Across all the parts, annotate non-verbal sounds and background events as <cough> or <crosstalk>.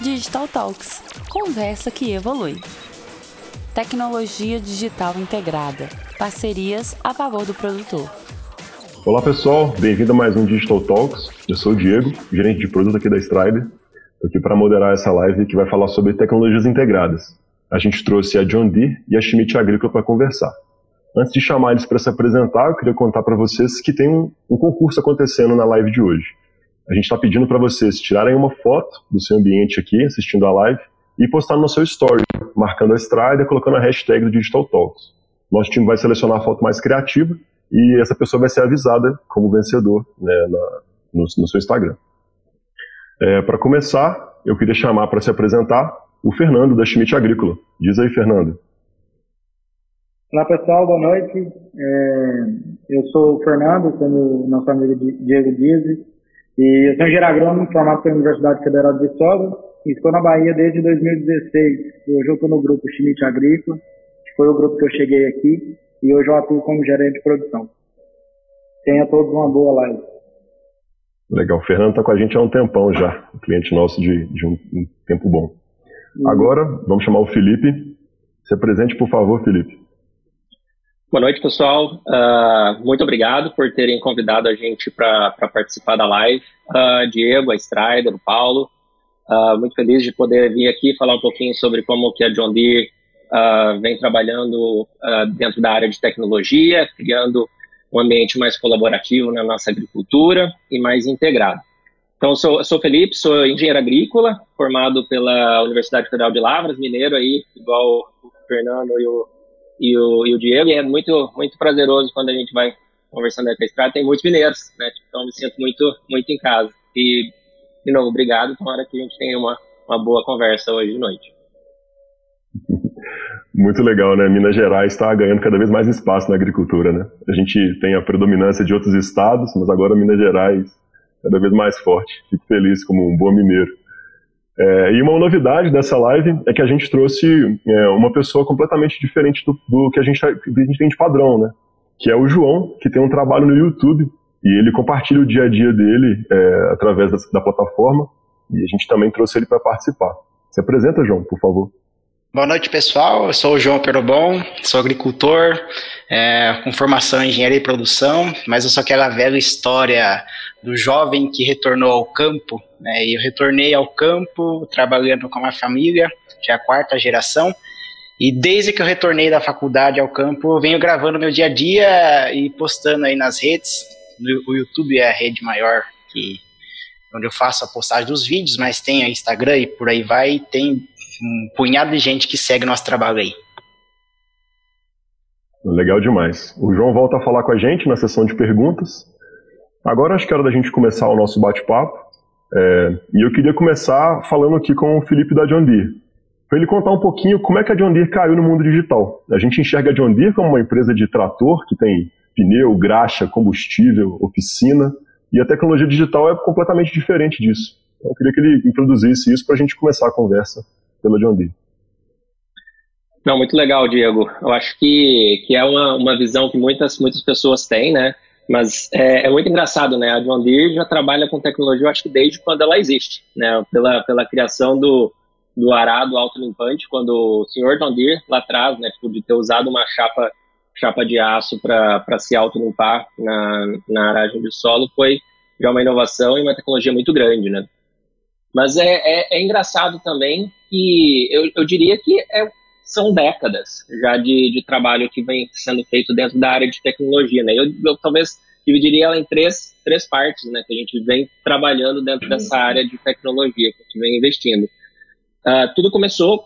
Digital Talks conversa que evolui. Tecnologia digital integrada, parcerias a favor do produtor. Olá pessoal, bem-vindo a mais um Digital Talks. Eu sou o Diego, gerente de produto aqui da Strider. Estou aqui para moderar essa live que vai falar sobre tecnologias integradas. A gente trouxe a John Deere e a Schmidt Agrícola para conversar. Antes de chamar eles para se apresentar, eu queria contar para vocês que tem um concurso acontecendo na live de hoje. A gente está pedindo para vocês tirarem uma foto do seu ambiente aqui, assistindo a live, e postar no seu story, marcando a Strider, colocando a hashtag do Digital Talks. Nosso time vai selecionar a foto mais criativa e essa pessoa vai ser avisada como vencedor né, na, no, no, seu Instagram. É, para começar, eu queria chamar para se apresentar o Fernando da Schmidt Agrícola. Diz aí, Fernando. Olá pessoal, boa noite. É, eu sou o Fernando, como nosso amigo Diego diz, e eu sou engenheiro agrônomo formado pela Universidade Federal de Viçosa e estou na Bahia desde 2016. Hoje eu estou no grupo Schmidt Agrícola, que foi o grupo que eu cheguei aqui, e hoje eu atuo como gerente de produção. Tenha todos uma boa live. Legal, o Fernando está com a gente há um tempão já, um cliente nosso de, de um, um, tempo bom. Hum. Agora, vamos chamar o Felipe. Se apresente, por favor, Felipe. Boa noite, pessoal. Uh, muito obrigado por terem convidado a gente para participar da live. Uh, Diego, a Strider, o Paulo. Uh, muito feliz de poder vir aqui falar um pouquinho sobre como que a John Deere vem trabalhando dentro da área de tecnologia, criando um ambiente mais colaborativo na nossa agricultura e mais integrado. Então, eu sou, eu sou Felipe, sou engenheiro agrícola, formado pela Universidade Federal de Lavras, mineiro aí, igual o Fernando e o e o, e o Diego, e é muito, muito prazeroso quando a gente vai conversando aí com a estrada, tem muitos mineiros, né? Então me sinto muito, muito em casa. E, de novo, obrigado. Tomara que a gente tenha uma, uma boa conversa hoje de noite. Muito legal, né? Minas Gerais está ganhando cada vez mais espaço na agricultura, né? A gente tem a predominância de outros estados, mas agora Minas Gerais cada vez mais forte. Fico feliz como um bom mineiro. É, e uma novidade dessa live é que a gente trouxe é, uma pessoa completamente diferente do, do que, a gente, a gente tem de padrão, né? Que é o João, que tem um trabalho no YouTube e ele compartilha o dia a dia dele é, através da, da, plataforma e a gente também trouxe ele para participar. Se apresenta, João, por favor. Boa noite, pessoal. Eu sou o João Perobon, sou agricultor, é, com formação em engenharia e produção, mas eu sou aquela velha história do jovem que retornou ao campo. Né, eu retornei ao campo trabalhando com a família, que é a quarta geração. E desde que eu retornei da faculdade ao campo, eu venho gravando meu dia a dia e postando aí nas redes. O YouTube é a rede maior que onde eu faço a postagem dos vídeos, mas tem a Instagram e por aí vai, tem um punhado de gente que segue nosso trabalho aí. Legal demais. O João volta a falar com a gente na sessão de perguntas. Agora acho que é hora da gente começar o nosso bate-papo. É, e eu queria começar falando aqui com o Felipe da John Deere. Para ele contar um pouquinho como é que a John Deere caiu no mundo digital. A gente enxerga a John Deere como uma empresa de trator que tem pneu, graxa, combustível, oficina. E a tecnologia digital é completamente diferente disso. Então eu queria que ele introduzisse isso para a gente começar a conversa pela John Deere. Não, muito legal, Diego. Eu acho que, que é uma, uma visão que muitas, muitas pessoas têm, né? Mas é, é, muito engraçado, né? A John Deere já trabalha com tecnologia, eu acho que desde quando ela existe, né? Pela, pela criação do, do arado autolimpante, quando o senhor John Deere, lá atrás, né? Tipo, de ter usado uma chapa, chapa de aço para se autolimpar na, na aragem de solo, foi já uma inovação e uma tecnologia muito grande, né? Mas é, é, é engraçado também que eu, eu diria que é, são décadas já de, de trabalho que vem sendo feito dentro da área de tecnologia, né? Eu, eu talvez dividiria ela em três, três partes, né? Que a gente vem trabalhando dentro dessa área de tecnologia, que a gente vem investindo. Uh, tudo começou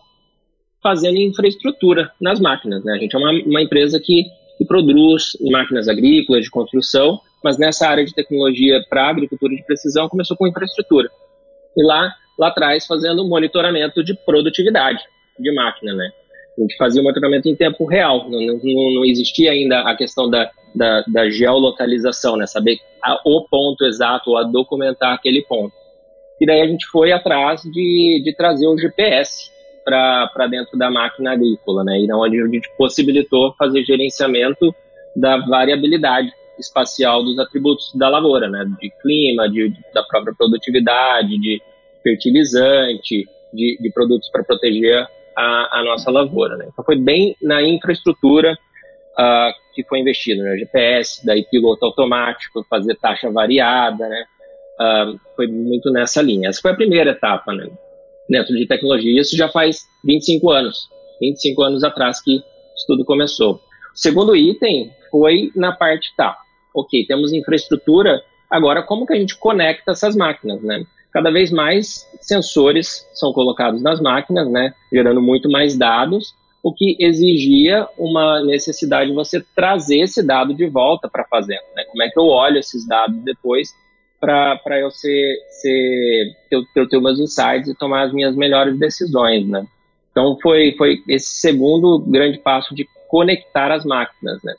fazendo infraestrutura nas máquinas, né? A gente é uma, uma empresa que, que produz máquinas agrícolas, de construção, mas nessa área de tecnologia para agricultura de precisão começou com infraestrutura. E lá, lá atrás, fazendo monitoramento de produtividade de máquina, né? A gente fazia o monitoramento em tempo real, não, não, não existia ainda a questão da, da, da geolocalização, né? Saber a, o ponto exato, a documentar aquele ponto. E daí a gente foi atrás de, de trazer o GPS para dentro da máquina agrícola, né? E onde a gente possibilitou fazer gerenciamento da variabilidade espacial dos atributos da lavoura, né? De clima, de, de da própria produtividade, de fertilizante, de, de produtos para proteger a, a, nossa lavoura. Né? Então foi bem na infraestrutura uh, que foi investido, né? GPS, daí piloto automático, fazer taxa variada, né? Uh, foi muito nessa linha. Essa foi a primeira etapa, né? Dentro de tecnologia. Isso já faz 25 anos. 25 anos atrás que isso tudo começou. O segundo item foi na parte, tá, ok, temos infraestrutura, agora como que a gente conecta essas máquinas, né? Cada vez mais sensores são colocados nas máquinas, né, gerando muito mais dados, o que exigia uma necessidade de você trazer esse dado de volta para a fazenda. Né? Como é que eu olho esses dados depois para eu ser, ser ter, ter, ter meus insights e tomar as minhas melhores decisões, né? Então foi, foi esse segundo grande passo de conectar as máquinas, né?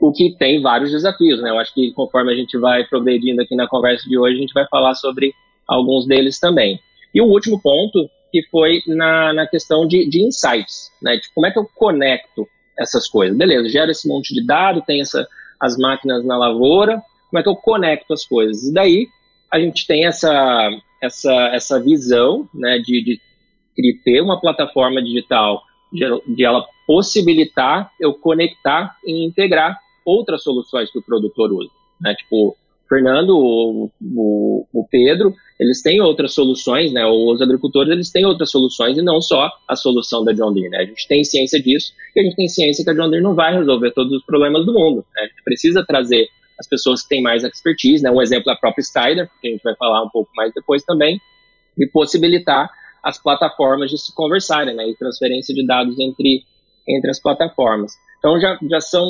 O que tem vários desafios, né? Eu acho que conforme a gente vai progredindo aqui na conversa de hoje, a gente vai falar sobre alguns deles também. E o último ponto que foi na, na questão de, de insights, né? De como é que eu conecto essas coisas? Beleza, gera esse monte de dado, tem essa, as máquinas na lavoura, como é que eu conecto as coisas? E daí a gente tem essa, essa, essa visão né, de, de, de ter uma plataforma digital, de, de ela possibilitar eu conectar e integrar outras soluções que o produtor usa. Né? Tipo, Fernando, o, o, o, Pedro, eles têm outras soluções, né? Os agricultores, eles têm outras soluções e não só a solução da John Deere, né? A gente tem ciência disso e a gente tem ciência que a John Deere não vai resolver todos os problemas do mundo. Né? A gente precisa trazer as pessoas que têm mais expertise, né? Um exemplo é a própria Styler, que a gente vai falar um pouco mais depois também, e possibilitar as plataformas de se conversarem, né? E transferência de dados entre, entre as plataformas. Então já, já são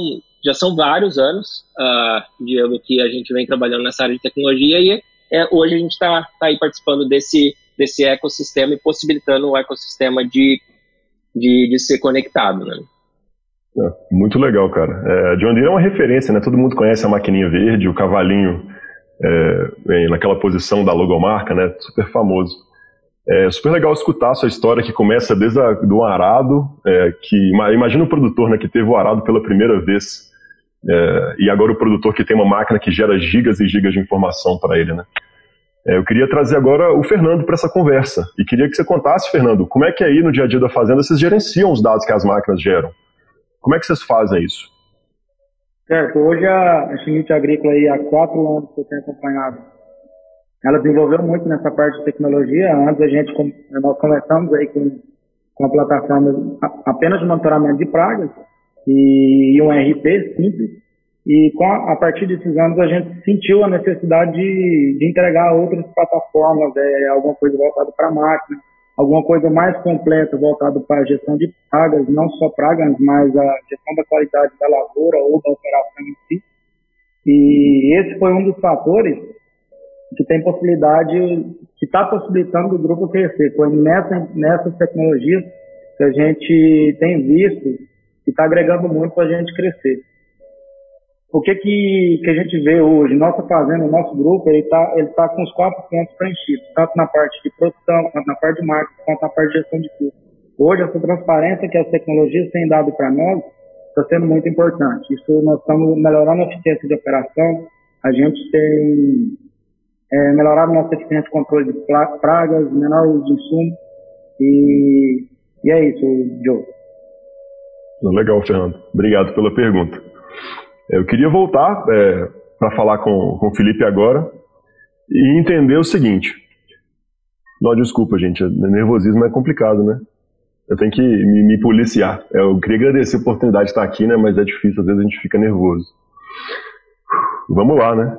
já são vários anos, uh, Diego, que a gente vem trabalhando nessa área de tecnologia e é, hoje a gente está tá aí participando desse, desse ecossistema e possibilitando o ecossistema de, de, de ser conectado, né? É, muito legal, cara. É, John Deere é uma referência, né? Todo mundo conhece a maquininha verde, o cavalinho é, naquela posição da logomarca, né? Super famoso. É super legal escutar a sua história que começa desde a, do arado, é, que imagina o produtor né, que teve o arado pela primeira vez é, e agora o produtor que tem uma máquina que gera gigas e gigas de informação para ele, né? É, eu queria trazer agora o Fernando para essa conversa e queria que você contasse, Fernando, como é que aí no dia a dia da fazenda vocês gerenciam os dados que as máquinas geram? Como é que vocês fazem isso? Certo, hoje a Schmidt Agrícola aí há quatro anos que eu tenho acompanhado, ela desenvolveu muito nessa parte de tecnologia. Antes a gente, nós começamos aí com, com a plataforma apenas de monitoramento de pragas, e um RP simples. E a, a, partir desses anos a gente sentiu a necessidade de, de entregar outras plataformas, é, alguma coisa voltada para máquina, alguma coisa mais completa voltada para a gestão de pragas, não só pragas, mas a gestão da qualidade da lavoura ou da operação em si. E esse foi um dos fatores que tem possibilidade, que está possibilitando o grupo crescer. Foi nessa, nessas tecnologias que a gente tem visto que está agregando muito para a gente crescer. O que, que, que a gente vê hoje? Nossa fazenda, o nosso grupo, ele está ele tá com os quatro pontos preenchidos, tanto na parte de produção, quanto na parte de marketing, quanto na parte de gestão de custo. Hoje, essa transparência que as tecnologias têm dado para nós está sendo muito importante. Isso nós estamos melhorando a eficiência de operação, a gente tem é, melhorado nossa eficiência de controle de pragas, menor uso de insumo, e, e é isso, Joe. Legal, Fernando. Obrigado pela pergunta. Eu queria voltar é, para falar com, com o Felipe agora e entender o seguinte. Não, desculpa, gente. Nervosismo é complicado, né? Eu tenho que me, me policiar. Eu queria agradecer a oportunidade de estar aqui, né? Mas é difícil, às vezes a gente fica nervoso. Vamos lá, né?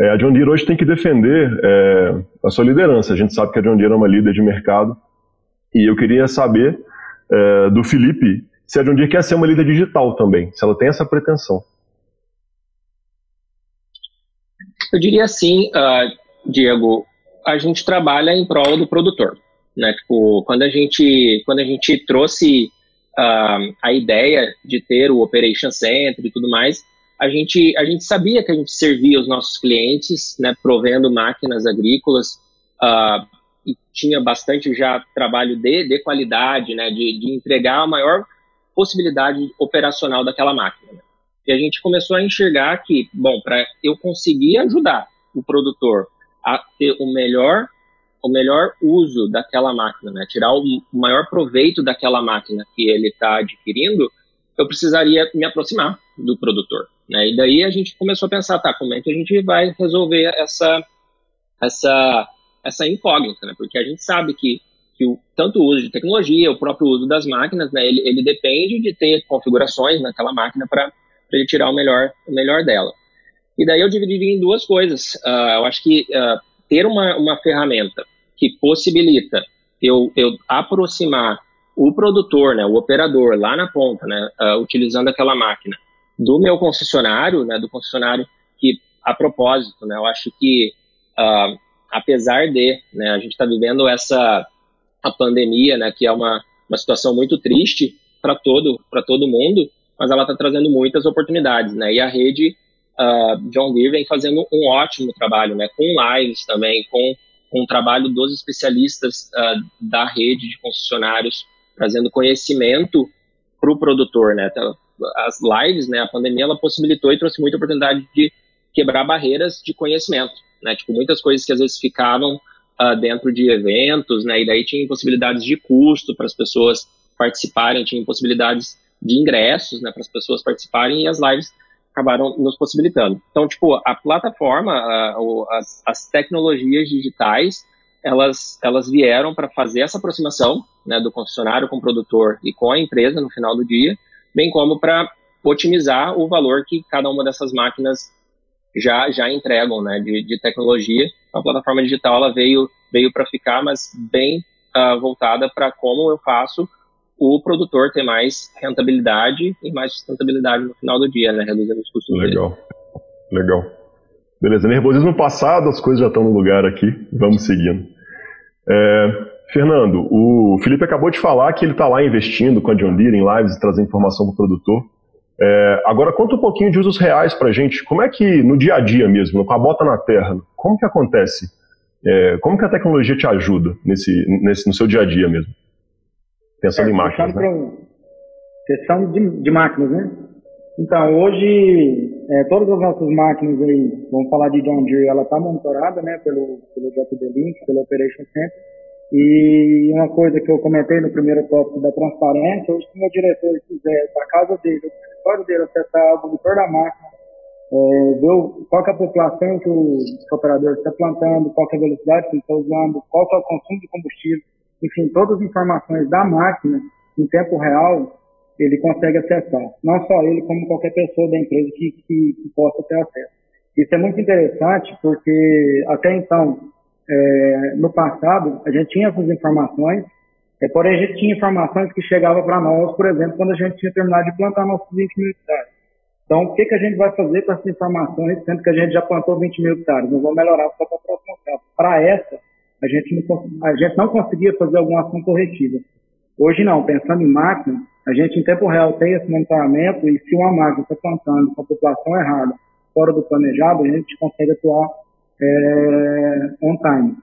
É, a John Deere hoje tem que defender é, a sua liderança. A gente sabe que a John Deere é uma líder de mercado. E eu queria saber é, do Felipe se a John Deere quer ser uma líder digital também, se ela tem essa pretensão. Eu diria assim, uh, Diego, a gente trabalha em prol do produtor. Né? Tipo, quando a gente, quando a gente trouxe uh, a ideia de ter o Operation Center e tudo mais, a gente, a gente sabia que a gente servia os nossos clientes, né, provendo máquinas agrícolas, uh, e tinha bastante já trabalho de, de qualidade, né, de, de entregar a maior possibilidade operacional daquela máquina. Né? E a gente começou a enxergar que, bom, para eu conseguir ajudar o produtor a ter o melhor o melhor uso daquela máquina, né? Tirar o maior proveito daquela máquina que ele está adquirindo, eu precisaria me aproximar do produtor, né? E daí a gente começou a pensar, tá, como é que a gente vai resolver essa essa essa incógnita, né? Porque a gente sabe que que o, tanto o uso de tecnologia, o próprio uso das máquinas, né, ele, ele depende de ter configurações naquela máquina para ele tirar o melhor, o melhor dela. E daí eu dividi em duas coisas. Uh, eu acho que uh, ter uma, uma ferramenta que possibilita eu, eu aproximar o produtor, né, o operador lá na ponta, né, uh, utilizando aquela máquina, do meu concessionário, né, do concessionário que, a propósito, né, eu acho que apesar de né, a gente estar tá vivendo essa a pandemia, né, que é uma, uma situação muito triste para todo todo mundo, mas ela está trazendo muitas oportunidades, né? E a rede uh, John Deere vem fazendo um ótimo trabalho, né? Com lives também, com, com o trabalho dos especialistas uh, da rede de concessionários, trazendo conhecimento para o produtor, né? Então, as lives, né? A pandemia ela possibilitou e trouxe muita oportunidade de quebrar barreiras de conhecimento, né? Tipo muitas coisas que às vezes ficavam uh, dentro de eventos, né? E daí tinha possibilidades de custo para as pessoas participarem, tinha possibilidades de ingressos, né? Para as pessoas participarem e as lives acabaram nos possibilitando. Então, tipo, a plataforma, as, as tecnologias digitais, elas, elas vieram para fazer essa aproximação né, do concessionário com o produtor e com a empresa no final do dia, bem como para otimizar o valor que cada uma dessas máquinas já, já entregam né, de, de tecnologia. A plataforma digital ela veio, veio para ficar, mas bem uh, voltada para como eu faço o produtor ter mais rentabilidade e mais sustentabilidade no final do dia, né, reduzindo os custos Legal, dele. legal. Beleza, nervosismo passado, as coisas já estão no lugar aqui, vamos seguindo. É, Fernando, o Felipe acabou de falar que ele está lá investindo com a John Deere em lives e trazendo informação para o produtor. É, agora conta um pouquinho de usos reais para a gente. Como é que no dia a dia mesmo, com a bota na terra, como que acontece? É, como que a tecnologia te ajuda nesse, nesse, no seu dia a dia mesmo? Pensando é, em máquinas, né? Questão de, de, máquinas, né? Então, hoje, é, todas as nossas máquinas aí, vamos falar de John Deere, ela está monitorada, né, pelo, pelo JP Link, pelo Operation Center, e uma coisa que eu comentei no primeiro tópico da transparência, hoje se o meu diretor quiser, da casa dele, do escritório dele, acessar o monitor da máquina, é, ver qual é a população que o, que o operador está plantando, qual é a velocidade que ele está usando, qual é o consumo de combustível, enfim, todas as informações da máquina em tempo real, ele consegue acessar. Não só ele, como qualquer pessoa da empresa que, que, que possa ter acesso. Isso é muito interessante porque até então é, no passado, a gente tinha essas informações, é, porém a gente tinha informações que chegavam para nós, por exemplo, quando a gente tinha terminado de plantar nossos 20 mil hectares. Então, o que, que a gente vai fazer com essas informações, sendo que a gente já plantou 20 mil hectares? Nós vamos melhorar só para a próxima etapa. Para essa, a gente, não, a gente não conseguia fazer alguma ação corretiva. Hoje não, pensando em máquina, a gente em tempo real tem esse monitoramento e se uma máquina está plantando com a população errada, fora do planejado, a gente consegue atuar é, on time.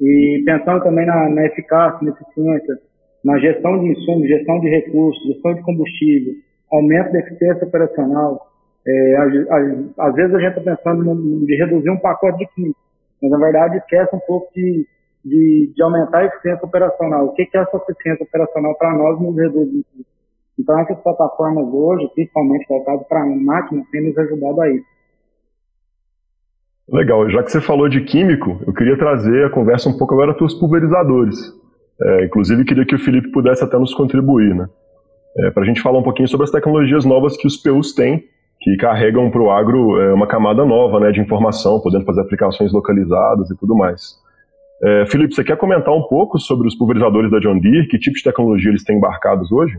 E pensando também na, na eficácia, na eficiência, na gestão de insumos, gestão de recursos, gestão de combustível, aumento da eficiência operacional. É, às vezes a gente está pensando de reduzir um pacote de químicos, mas na verdade esquece um pouco de, de, de aumentar a eficiência operacional. O que, que é essa eficiência operacional para nós nos reduzir? Então essas plataformas hoje, principalmente voltadas para a máquina, têm nos ajudado a isso. Legal, já que você falou de químico, eu queria trazer a conversa um pouco agora para os pulverizadores. É, inclusive, queria que o Felipe pudesse até nos contribuir, né? É, para a gente falar um pouquinho sobre as tecnologias novas que os PUs têm, que carregam para o agro é, uma camada nova né, de informação, podendo fazer aplicações localizadas e tudo mais. É, Felipe, você quer comentar um pouco sobre os pulverizadores da John Deere? Que tipo de tecnologia eles têm embarcados hoje?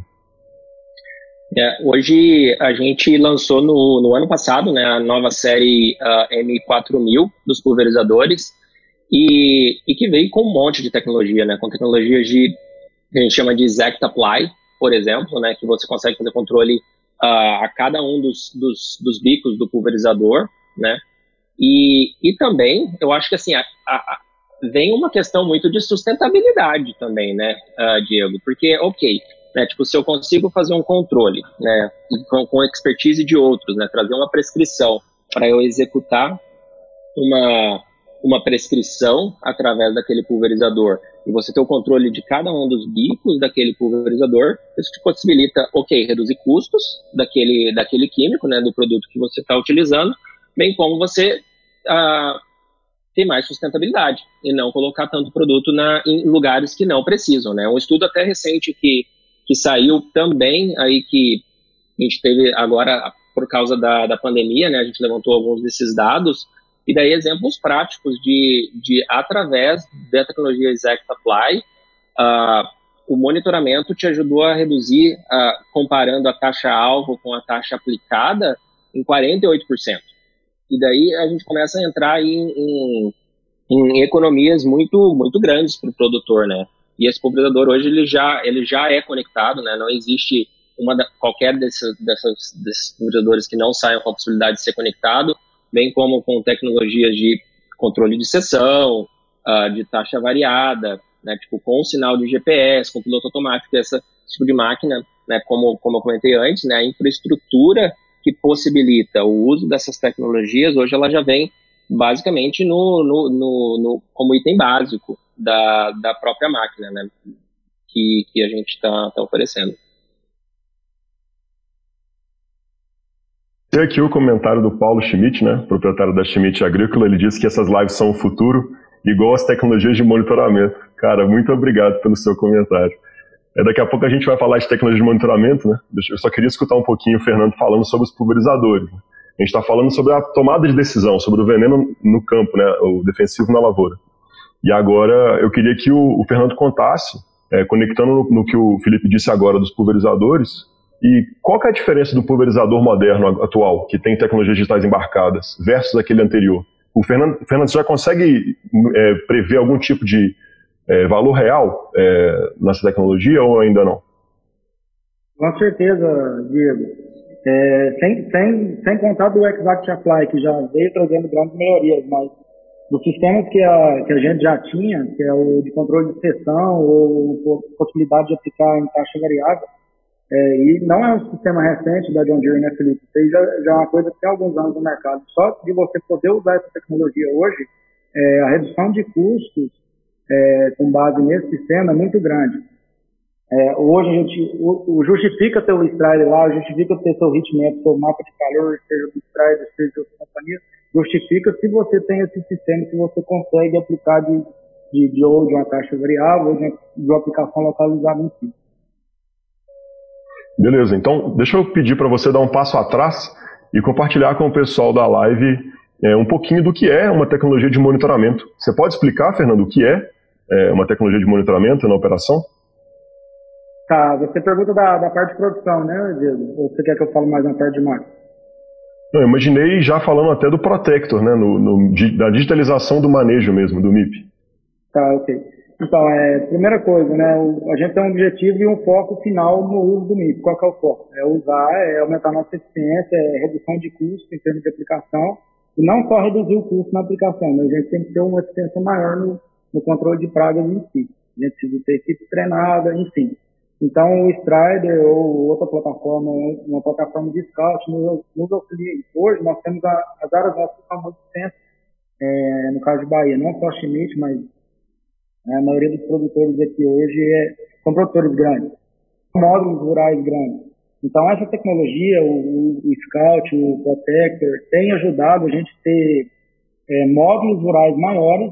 É, hoje a gente lançou no, no, ano passado né, a nova série uh, M4000 dos pulverizadores e, e, que veio com um monte de tecnologia, né, com tecnologias de que a gente chama de Exact Apply, por exemplo, né, que você consegue fazer controle uh, a cada um dos, dos, dos, bicos do pulverizador, né, e, e também eu acho que assim a, a, vem uma questão muito de sustentabilidade também, né, uh, Diego, porque ok né? Tipo, se eu consigo fazer um controle, né, com, com expertise de outros, né, trazer uma prescrição para eu executar uma, uma prescrição através daquele pulverizador e você ter o controle de cada um dos bicos daquele pulverizador, isso te possibilita, ok, reduzir custos daquele, daquele químico, né, do produto que você está utilizando, bem como você ah, ter mais sustentabilidade e não colocar tanto produto na, em lugares que não precisam. Né? Um estudo até recente que, que saiu também aí que a gente teve agora por causa da, da pandemia, né, a gente levantou alguns desses dados, e daí exemplos práticos de, de através da tecnologia Exact Apply, uh, o monitoramento te ajudou a reduzir, uh, comparando a taxa-alvo com a taxa aplicada, em 48%. E daí a gente começa a entrar em, em, em economias muito, muito grandes para o produtor, né? E esse pulverizador hoje ele já, ele já é conectado, né? Não existe uma da, qualquer desses, dessas, desses pulverizadores que não saiam com a possibilidade de ser conectado bem como com tecnologias de controle de sessão, uh, de taxa variada, né, tipo com sinal de GPS, com piloto automático, essa tipo de máquina, né, como, como eu comentei antes, né, a infraestrutura que possibilita o uso dessas tecnologias, hoje ela já vem basicamente no, no, no, no como item básico da, da própria máquina, né, que, que a gente está tá oferecendo. Tem aqui o comentário do Paulo Schmidt, né, proprietário da Schmidt Agrícola. Ele disse que essas lives são o futuro, igual as tecnologias de monitoramento. Cara, muito obrigado pelo seu comentário. É, daqui a pouco a gente vai falar de tecnologia de monitoramento, né? Eu só queria escutar um pouquinho o Fernando falando sobre os pulverizadores. Né? A gente está falando sobre a tomada de decisão, sobre o veneno no campo, né? O defensivo na lavoura. E agora eu queria que o, o Fernando contasse, é, conectando no, no que o Felipe disse agora dos pulverizadores, e qual é a diferença do pulverizador moderno atual, que tem tecnologias digitais embarcadas, versus aquele anterior? O Fernando, Fernando já consegue é, prever algum tipo de é, valor real é, nessa tecnologia ou ainda não? Com certeza, Diego. É, sem, sem, sem contar do Exact Apply, que já veio trazendo grandes melhorias, mas nos sistemas que a, que a gente já tinha, que é o de controle de sessão ou possibilidade de aplicar em taxa variável, é, e não é um sistema recente da John Deere, né, Felipe? Isso já, já é uma coisa que tem alguns anos no mercado. Só de você poder usar essa tecnologia hoje, é, a redução de custos é, com base nesse sistema é muito grande. É, hoje a gente o, o justifica ter o Strider lá, justifica ter seu heatmap, seu mapa de calor, seja do Strider, seja de outra companhia, justifica se você tem esse sistema que você consegue aplicar de, de, de ou de uma taxa variável ou de, de uma aplicação localizada em si. Beleza, então deixa eu pedir para você dar um passo atrás e compartilhar com o pessoal da live é, um pouquinho do que é uma tecnologia de monitoramento. Você pode explicar, Fernando, o que é, é uma tecnologia de monitoramento na operação? Tá, você pergunta da, da parte de produção, né, Diego? Ou você quer que eu fale mais na parte de máquina? Eu imaginei já falando até do Protector, né, no, no, da digitalização do manejo mesmo, do MIP. Tá, ok. Então, é, primeira coisa, né, a gente tem um objetivo e um foco final no uso do MIP. Qual que é o foco? É usar, é aumentar nossa eficiência, é redução de custo em termos de aplicação, e não só reduzir o custo na aplicação, mas a gente tem que ter uma eficiência maior no, no controle de pragas em si. A gente precisa ter equipe treinada, enfim. Então, o Strider ou outra plataforma, uma plataforma de scout, nos, nos auxilia. Hoje, nós temos a, as áreas nossas que muito extensas, é, no caso de Bahia, não só Schmidt, mas a maioria dos produtores aqui hoje é, são produtores grandes, módulos rurais grandes. Então, essa tecnologia, o, o Scout, o Protector, tem ajudado a gente a ter é, módulos rurais maiores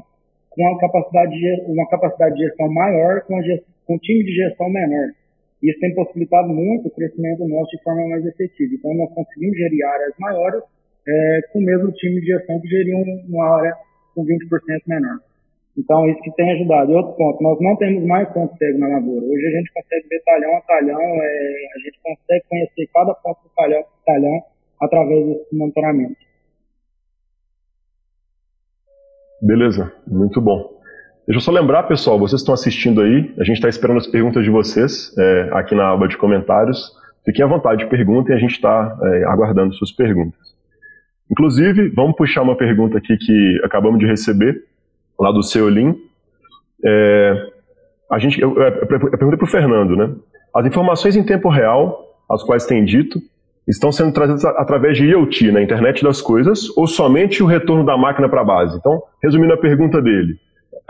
com uma capacidade de, uma capacidade de gestão maior, com, gestão, com um time de gestão menor. Isso tem possibilitado muito o crescimento nosso de forma mais efetiva. Então, nós conseguimos gerir áreas maiores é, com o mesmo time de gestão que geria uma área com 20% menor. Então, isso que tem ajudado. E outro ponto, nós não temos mais ponto cego na lavoura. Hoje a gente consegue ver talhão a talhão, é, a gente consegue conhecer cada ponto do talhão, talhão através desse monitoramento. Beleza, muito bom. Deixa eu só lembrar, pessoal, vocês estão assistindo aí, a gente está esperando as perguntas de vocês é, aqui na aba de comentários. Fiquem à vontade, perguntem, a gente está é, aguardando suas perguntas. Inclusive, vamos puxar uma pergunta aqui que acabamos de receber lá do Seolim. É, a gente, eu, eu, eu perguntei para o Fernando, né? As informações em tempo real, as quais tem dito, estão sendo trazidas através de IoT, na né, internet das coisas, ou somente o retorno da máquina para a base? Então, resumindo a pergunta dele,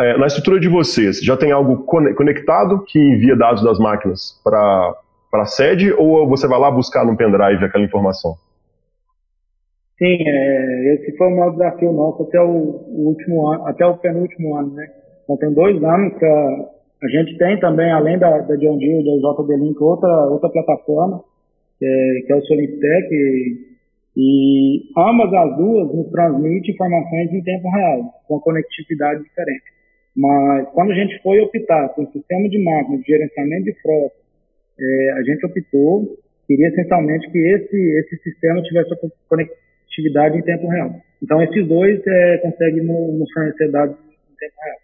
é, na estrutura de vocês, já tem algo conectado que envia dados das máquinas para a sede, ou você vai lá buscar no pendrive aquela informação? Sim, é, esse foi o maior desafio nosso até o, o, último ano, até o penúltimo ano, né? Então tem dois anos que a, a gente tem também, além da, da John Deere, da JD-Link, outra, outra plataforma, é, que é o Solistec, e, e ambas as duas nos transmitem informações em tempo real, com conectividade diferente. Mas quando a gente foi optar por um sistema de máquina de gerenciamento de frota, é, a gente optou, queria essencialmente que esse, esse sistema tivesse conectividade em tempo real. Então, esses dois é, conseguem nos fornecer dados em tempo real.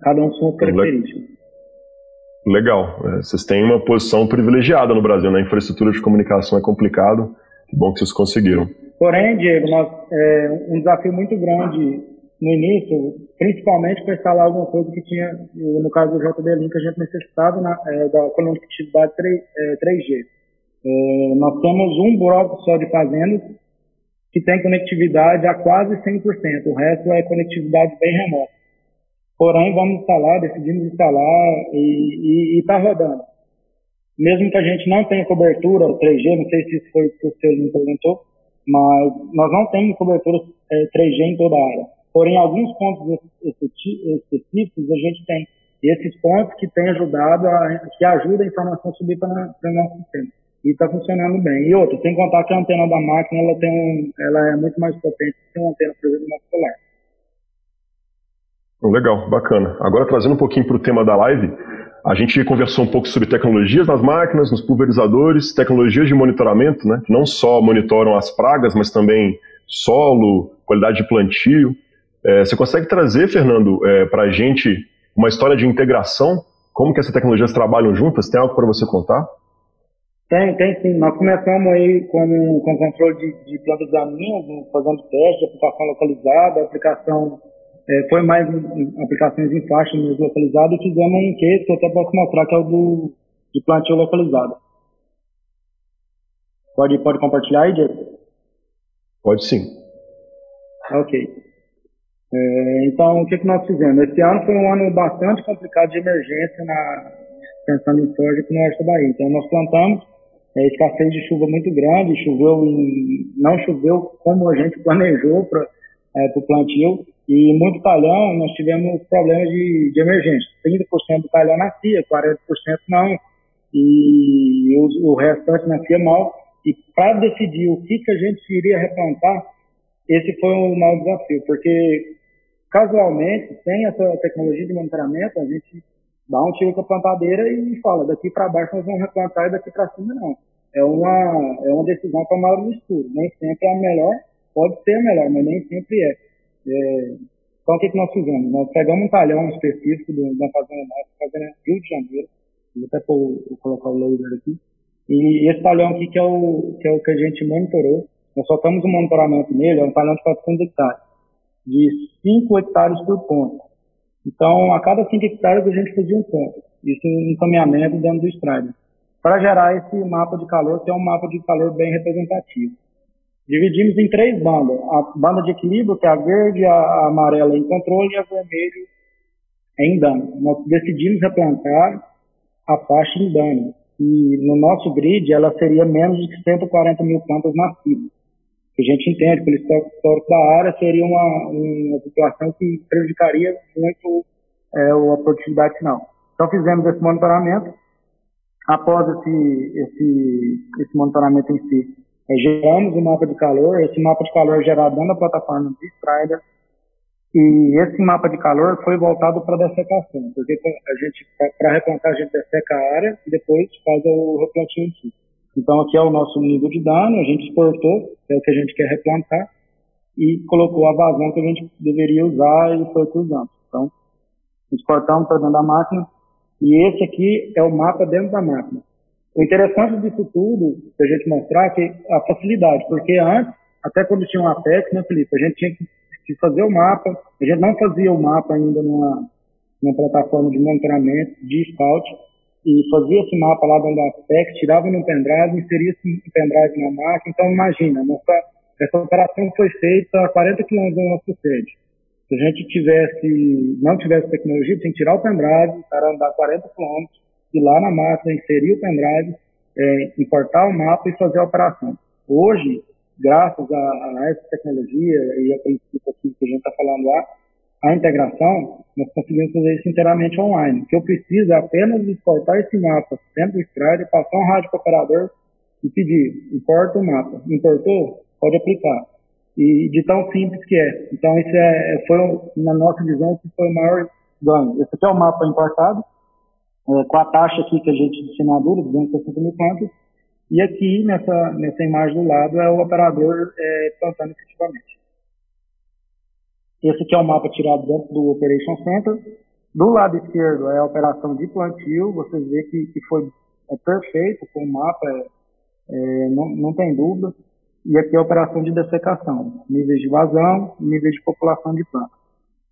Cada um com características. Legal. É, vocês têm uma posição privilegiada no Brasil, na né? infraestrutura de comunicação é complicado. Que bom que vocês conseguiram. Porém, Diego, nós, é, um desafio muito grande no início, principalmente para instalar alguma coisa que tinha, no caso do JD Link, a gente necessitava na, é, da conectividade 3, é, 3G. É, nós temos um bloco só de fazendas que tem conectividade a quase 100%, o resto é conectividade bem remota. Porém, vamos instalar, decidimos instalar e está rodando. Mesmo que a gente não tenha cobertura 3G, não sei se isso foi o que o senhor me perguntou, mas nós não temos cobertura é, 3G em toda a área. Porém, alguns pontos específicos a gente tem. E esses pontos que têm ajudado, a, que ajudam a informação a subir para o nosso sistema. E está funcionando bem. E outra, sem contar que a antena da máquina ela, tem um, ela é muito mais potente que uma antena, por exemplo, do nosso celular. Legal, bacana. Agora trazendo um pouquinho para o tema da live, a gente conversou um pouco sobre tecnologias nas máquinas, nos pulverizadores, tecnologias de monitoramento, né, que não só monitoram as pragas, mas também solo, qualidade de plantio. É, você consegue trazer, Fernando, é, para a gente uma história de integração? Como que essas tecnologias trabalham juntas? Tem algo para você contar? Tem, tem sim. Nós começamos aí com, com controle de, de plantas daninhas, fazendo teste, aplicação localizada, aplicação é, foi mais em, aplicações em faixa mesmo localizada e fizemos um case que eu até posso mostrar que é o do de plantio localizado. Pode, pode compartilhar aí, Diego? Pode sim. Ok. É, então, o que, que nós fizemos? Esse ano foi um ano bastante complicado de emergência, na, pensando em soja aqui no oeste da Bahia. Então, nós plantamos, é, escassez de chuva muito grande, choveu em, não choveu como a gente <laughs> planejou para é, o plantio, e muito talhão, nós tivemos problemas de, de emergência. 30% do talhão nascia, 40% não, e o, o restante nascia mal. E para decidir o que, que a gente iria replantar, esse foi um mau desafio, porque casualmente, sem essa tecnologia de monitoramento, a gente dá um tiro com a plantadeira e fala, daqui para baixo nós vamos replantar e daqui para cima não. É uma, é uma decisão tomada no escuro. Nem sempre é a melhor, pode ser a melhor, mas nem sempre é. É, então, o que, que nós fizemos? Nós pegamos um talhão específico uma fazenda nossa, fazenda Rio de Janeiro, vou até vou colocar o laser aqui, e esse talhão aqui que é o que, é o que a gente monitorou, nós soltamos um monitoramento nele, é um talhão de 400 hectares, de 5 hectares por ponto. Então, a cada 5 hectares a gente fazia um ponto, isso em encaminhamento dentro do Strider, para gerar esse mapa de calor, que é um mapa de calor bem representativo. Dividimos em três bandas. A banda de equilíbrio, que é a verde, a amarela em controle e a vermelha em dano. Nós decidimos replantar a faixa em dano. E no nosso grid, ela seria menos de 140 mil plantas nativas. A gente entende, pelo histórico da área, seria uma, uma situação que prejudicaria muito é, a produtividade final. Então fizemos esse monitoramento. Após esse, esse, esse monitoramento em si, é, geramos um mapa de calor, esse mapa de calor é gerado da plataforma de Strider, e esse mapa de calor foi voltado para dessecação, porque a gente, para replantar, a gente desseca a área e depois faz o replantio em si. Então, aqui é o nosso nível de dano, a gente exportou, é o que a gente quer replantar, e colocou a vazão que a gente deveria usar e foi usando. Então, exportamos para dentro da máquina, e esse aqui é o mapa dentro da máquina. O interessante disso tudo, a gente mostrar, é que a facilidade, porque antes, até quando tinha um Apex, né, Felipe, a gente tinha que fazer o mapa, a gente não fazia o mapa ainda numa, numa plataforma de monitoramento, de scout, e fazia esse mapa lá dentro da ASPEC, tirava no pendrive, inseria esse pendrive na máquina. Então, imagina, nossa, essa operação foi feita a 40 km da nossa sede. Se a gente tivesse, não tivesse tecnologia, tinha que tirar o pendrive, para andar 40 km, ir lá na máquina, inserir o pendrive, é, importar o mapa e fazer a operação. Hoje, graças a, a essa tecnologia e a princípio que a gente está falando lá, a integração, nós conseguimos fazer isso inteiramente online. O que eu preciso é apenas exportar esse mapa dentro do Strider, passar um rádio para o operador e pedir, importa o mapa. Importou? Pode aplicar. E de tão simples que é. Então, isso é, é foi, na nossa visão, que foi o maior ganho. Esse aqui é o mapa importado, é, com a taxa aqui que a gente de assinatura, 260 mil pontos, e aqui, nessa, nessa imagem do lado, é o operador é, plantando efetivamente. Esse aqui é o mapa tirado dentro do Operation Center. Do lado esquerdo é a operação de plantio. Você vê que, que foi é perfeito com o mapa, é, é, não, não tem dúvida. E aqui é a operação de dessecação, níveis de vazão, níveis de população de planta.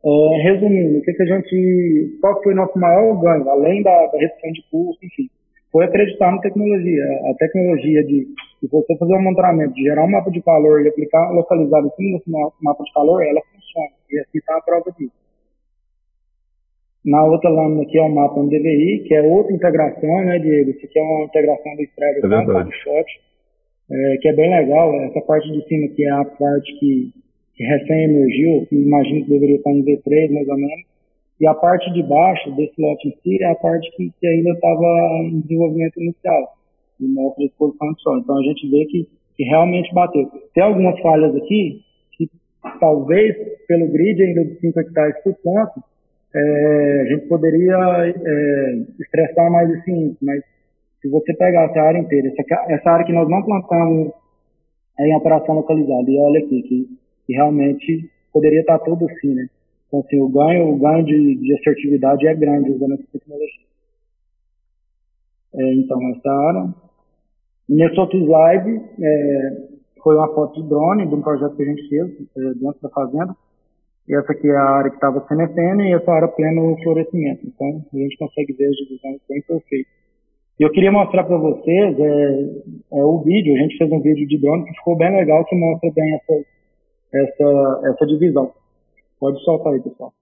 É, resumindo, o que, que a gente, qual foi o nosso maior ganho, além da, da redução de custo, enfim, foi acreditar na tecnologia. A tecnologia de, de você fazer um monitoramento, gerar um mapa de calor e aplicar localizado em cima desse mapa de calor, ela funciona. E aqui está a prova disso. Na outra lâmina aqui é o mapa MDVI, que é outra integração, né, Diego? Isso aqui é uma integração do Strider é com o shot, é, que é bem legal. Essa parte de cima aqui é a parte que, que recém emergiu, que imagino que deveria estar em V3, mais ou menos e a parte de baixo desse lote em si é a parte que, que ainda estava em desenvolvimento inicial, e mostra a exposição de sol. Então a gente vê que, que realmente bateu. Tem algumas falhas aqui, talvez pelo grid ainda de 5 hectares por ponto, é, a gente poderia é, estressar mais esse índice, mas se você pegar essa área inteira, essa, essa área que nós não plantamos é em operação localizada, e olha aqui, que, que realmente poderia estar tudo assim, né? Então, assim, o ganho, o ganho de, de assertividade é grande usando essa tecnologia. É, então, essa área. Nesse outro slide, é, foi uma foto de drone de um projeto que a gente fez é, dentro da fazenda. E essa aqui é a área que estava CNPN e essa área pleno florescimento. Então, a gente consegue ver as divisões bem perfeitas. E eu queria mostrar para vocês é, é, o vídeo, a gente fez um vídeo de drone que ficou bem legal, que mostra bem essa, essa, essa divisão. Pode soltar aí, pessoal.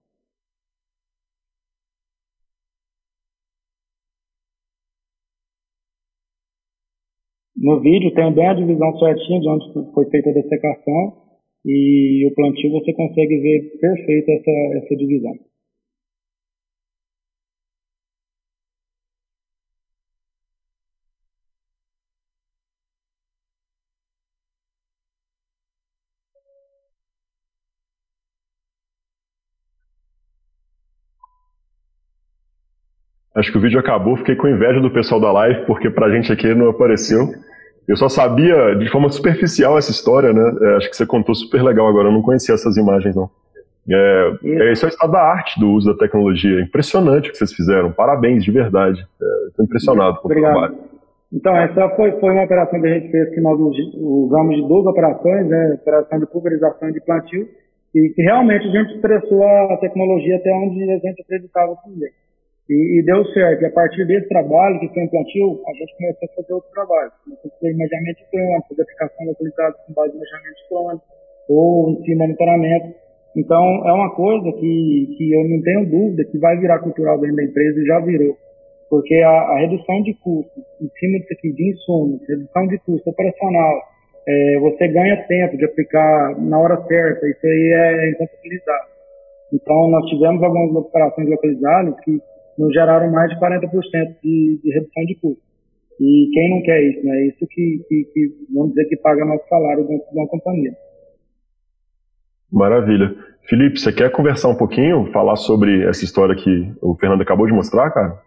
No vídeo tem bem a divisão certinha de onde foi feita a dessecação e o plantio você consegue ver perfeito essa, essa divisão. Acho que o vídeo acabou, fiquei com inveja do pessoal da live, porque pra gente aqui não apareceu. Eu só sabia de forma superficial essa história, né? É, acho que você contou super legal agora, eu não conhecia essas imagens, não. É, é, esse é o estado da arte do uso da tecnologia. Impressionante o que vocês fizeram. Parabéns, de verdade. Estou impressionado com Obrigado. o trabalho. Então, essa foi, foi uma operação que a gente fez, que nós usamos de duas operações, né? Operação de pulverização e de plantio, e que realmente a gente expressou a tecnologia até onde a gente acreditava que ia. E, e, deu certo. E a partir desse trabalho, que foi plantio, a gente começou a fazer outro trabalho. Começou a fazer imaginamento de planta, fazer aplicação localizada com base em imaginamento de planta, ou em si monitoramento. Então, é uma coisa que, que eu não tenho dúvida que vai virar cultural dentro da empresa e já virou. Porque a, a redução de custo em cima disso aqui, de insumos, redução de custo operacional, é, você ganha tempo de aplicar na hora certa, isso aí é incontabilizado. Então, nós tivemos algumas operações localizadas que nos geraram mais de 40% de, de redução de custo. E quem não quer isso, né? Isso que, que, que, vamos dizer, que paga nosso salário dentro de uma companhia. Maravilha. Felipe, você quer conversar um pouquinho, falar sobre essa história que o Fernando acabou de mostrar, cara?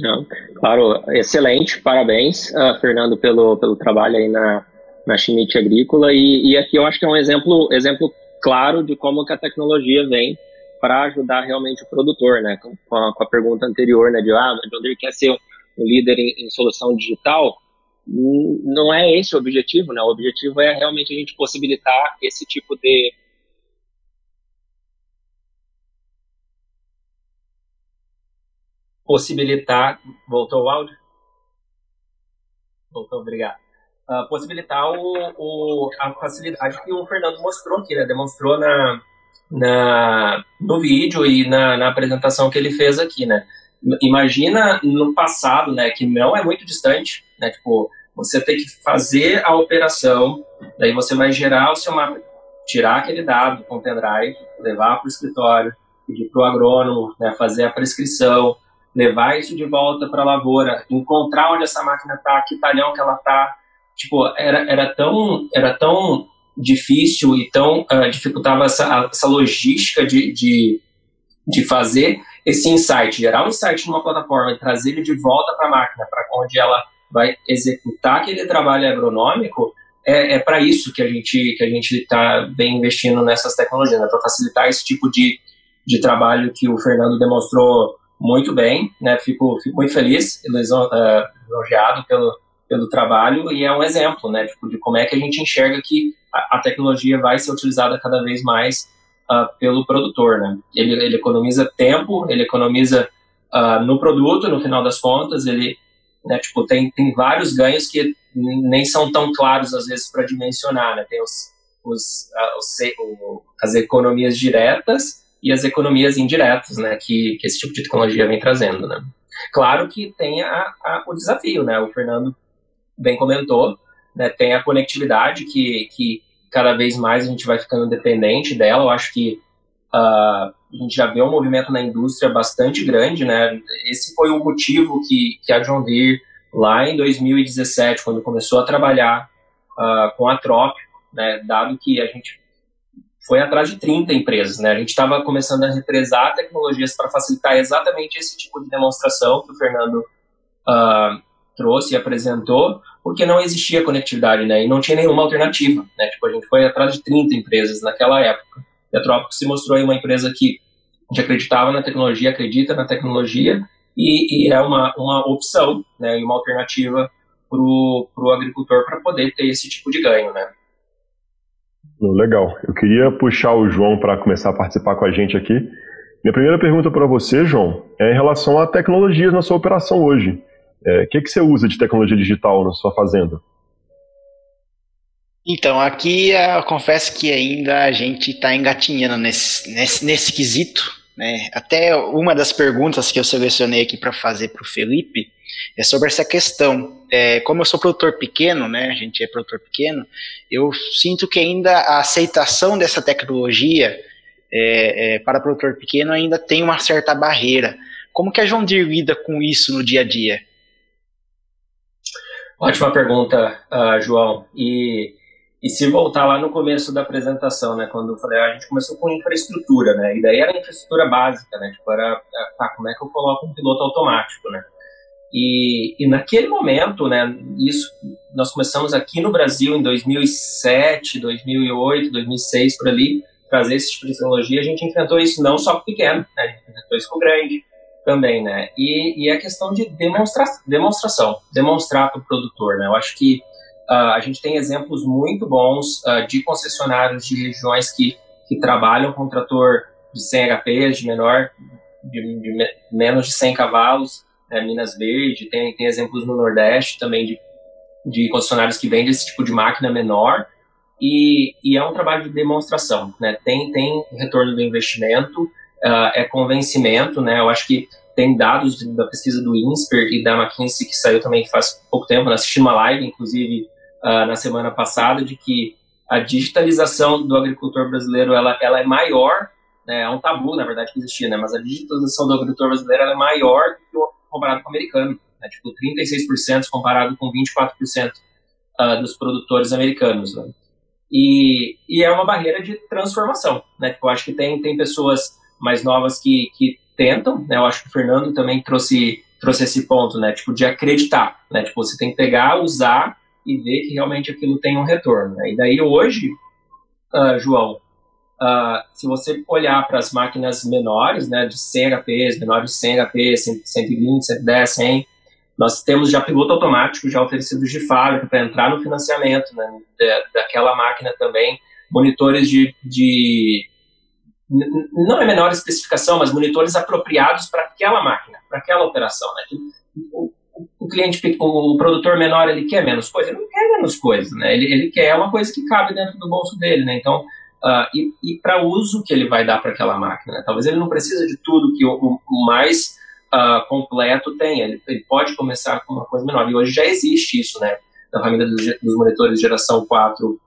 Não, claro, excelente, parabéns, uh, Fernando, pelo, pelo trabalho aí na, na Schmidt Agrícola. E, e aqui eu acho que é um exemplo, exemplo claro de como que a tecnologia vem para ajudar realmente o produtor, né? Com a, com a, pergunta anterior, né? De ah, ele quer ser um líder em, em, solução digital, não é esse o objetivo, né? O objetivo é realmente a gente possibilitar esse tipo de possibilitar. Voltou o áudio? Voltou, obrigado. Uh, possibilitar o, o, a facilidade que o Fernando mostrou aqui, né? Demonstrou na, na, no vídeo e na, na apresentação que ele fez aqui, né? Imagina no passado, né? Que não é muito distante, né? Tipo, você tem que fazer a operação, daí você vai gerar o seu mapa, tirar aquele dado com o pendrive, levar para o escritório, pedir para o agrônomo né, fazer a prescrição, levar isso de volta para a lavoura, encontrar onde essa máquina está, que talhão que ela está. Tipo, era, era, tão, era tão difícil e tão uh, dificultava essa, essa logística de, de, de fazer esse insight, gerar um insight numa plataforma e trazer ele de volta para a máquina, para onde ela vai executar aquele trabalho agronômico, é, é para isso que a gente que a gente está bem investindo nessas tecnologias, né, para facilitar esse tipo de, de trabalho que o Fernando demonstrou muito bem, né? Fico, fico muito feliz, é, elogiado pelo, pelo trabalho e é um exemplo, né? Tipo, de como é que a gente enxerga que a, a tecnologia vai ser utilizada cada vez mais uh, pelo produtor, né? Ele, ele economiza tempo, ele economiza uh, no produto, no final das contas, ele né? Tipo, tem, tem vários ganhos que nem são tão claros às vezes para dimensionar, né? Tem os, os, os, as economias diretas e as economias indiretas, né? Que, que esse tipo de tecnologia vem trazendo, né? Claro que tem a, a, o desafio, né? O Fernando bem comentou, né? Tem a conectividade que, que cada vez mais a gente vai ficando dependente dela. Eu acho que uh, a gente já vê um movimento na indústria bastante grande, né? Esse foi o motivo que, que a John Deere, lá em 2017, quando começou a trabalhar uh, com a Trópico, né, dado que a gente foi atrás de 30 empresas, né? A gente estava começando a represar tecnologias para facilitar exatamente esse tipo de demonstração que o Fernando uh, trouxe e apresentou, porque não existia conectividade, né? E não tinha nenhuma alternativa, né? Tipo, a gente foi atrás de 30 empresas naquela época. E a Trópico se mostrou uma empresa que acreditava na tecnologia, acredita na tecnologia e, e é uma, uma opção né, e uma alternativa para o agricultor para poder ter esse tipo de ganho. Né? Legal. Eu queria puxar o João para começar a participar com a gente aqui. Minha primeira pergunta para você, João, é em relação a tecnologias na sua operação hoje. É, o é, que, que você usa de tecnologia digital na sua fazenda? Então, aqui eu confesso que ainda a gente está engatinhando nesse, nesse, nesse quesito. Né? Até uma das perguntas que eu selecionei aqui para fazer para o Felipe é sobre essa questão. É, como eu sou produtor pequeno, né, a gente é produtor pequeno, eu sinto que ainda a aceitação dessa tecnologia é, é, para produtor pequeno ainda tem uma certa barreira. Como que a João Deere lida com isso no dia a dia? Ótima pergunta, uh, João. E e se voltar lá no começo da apresentação, né, quando eu falei, ah, a gente começou com infraestrutura, né, e daí era infraestrutura básica, né, tipo, era, tá, como é que eu coloco um piloto automático, né, e, e naquele momento, né, isso, nós começamos aqui no Brasil em 2007, 2008, 2006, por ali, trazer esse tipo de tecnologia, a gente enfrentou isso não só com pequeno, né, a gente enfrentou isso com grande também, né, e, e a questão de demonstra demonstração, demonstrar para o produtor, né, eu acho que Uh, a gente tem exemplos muito bons uh, de concessionários de regiões que, que trabalham com trator de 100 HPs, de menor, de, de me, menos de 100 cavalos, né, Minas Verde, tem, tem exemplos no Nordeste também de, de concessionários que vendem esse tipo de máquina menor, e, e é um trabalho de demonstração, né, tem, tem retorno do investimento, uh, é convencimento, né, eu acho que tem dados da pesquisa do INSPER e da McKinsey que saiu também faz pouco tempo, assisti uma live, inclusive, uh, na semana passada de que a digitalização do agricultor brasileiro ela, ela é maior, né, é um tabu, na verdade, que existia, né, mas a digitalização do agricultor brasileiro é maior do que comparado com o americano, né, tipo 36% comparado com 24% uh, ah, dos produtores americanos. Né. E, e é uma barreira de transformação, né, tipo, eu acho que tem, tem pessoas mais novas que, que tentam, né, eu acho que o Fernando também trouxe, trouxe esse ponto, né, tipo, de acreditar, né, tipo, você tem que pegar, usar e ver que realmente aquilo tem um retorno. Né? E daí hoje, uh, João, uh, se você olhar para as máquinas menores, né, de 100 HPs, menores de 100 HP, 120, 110, 100, nós temos já piloto automático já oferecido de fábrica para entrar no financiamento né, daquela máquina também, monitores de, de, não é menor especificação, mas monitores apropriados para aquela máquina, para aquela operação. Né? O, o, cliente, o, produtor menor, ele quer menos coisa? Ele não quer menos coisa, né? ele, ele quer uma coisa que cabe dentro do bolso dele. Né? Então, uh, e, e para o uso que ele vai dar para aquela máquina. Né? Talvez ele não precisa de tudo que o, o mais uh, completo tem, ele, ele, pode começar com uma coisa menor. E hoje já existe isso, né? Na família dos, dos monitores geração 4,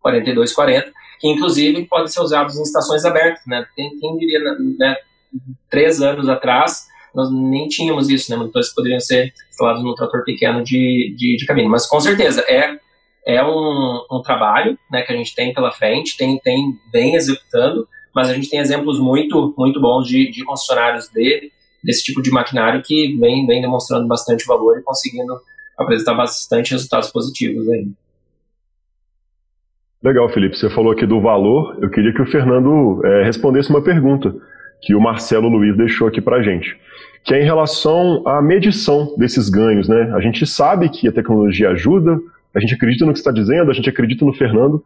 4240, que inclusive podem ser usados em estações abertas, né? Quem, quem diria, né, três anos atrás, nós nem tínhamos isso, né? Monitores poderiam ser instalados num trator pequeno de, de, de caminho. Mas com certeza é, é um, um trabalho né, que a gente tem pela frente, tem, tem bem executando, mas a gente tem exemplos muito, muito bons de, de concessionários de, desse tipo de maquinário que vem, vem demonstrando bastante valor e conseguindo apresentar bastante resultados positivos aí. Legal, Felipe. Você falou aqui do valor. Eu queria que o Fernando é, respondesse uma pergunta que o Marcelo Luiz deixou aqui para gente, que é em relação à medição desses ganhos. Né? A gente sabe que a tecnologia ajuda, a gente acredita no que está dizendo, a gente acredita no Fernando.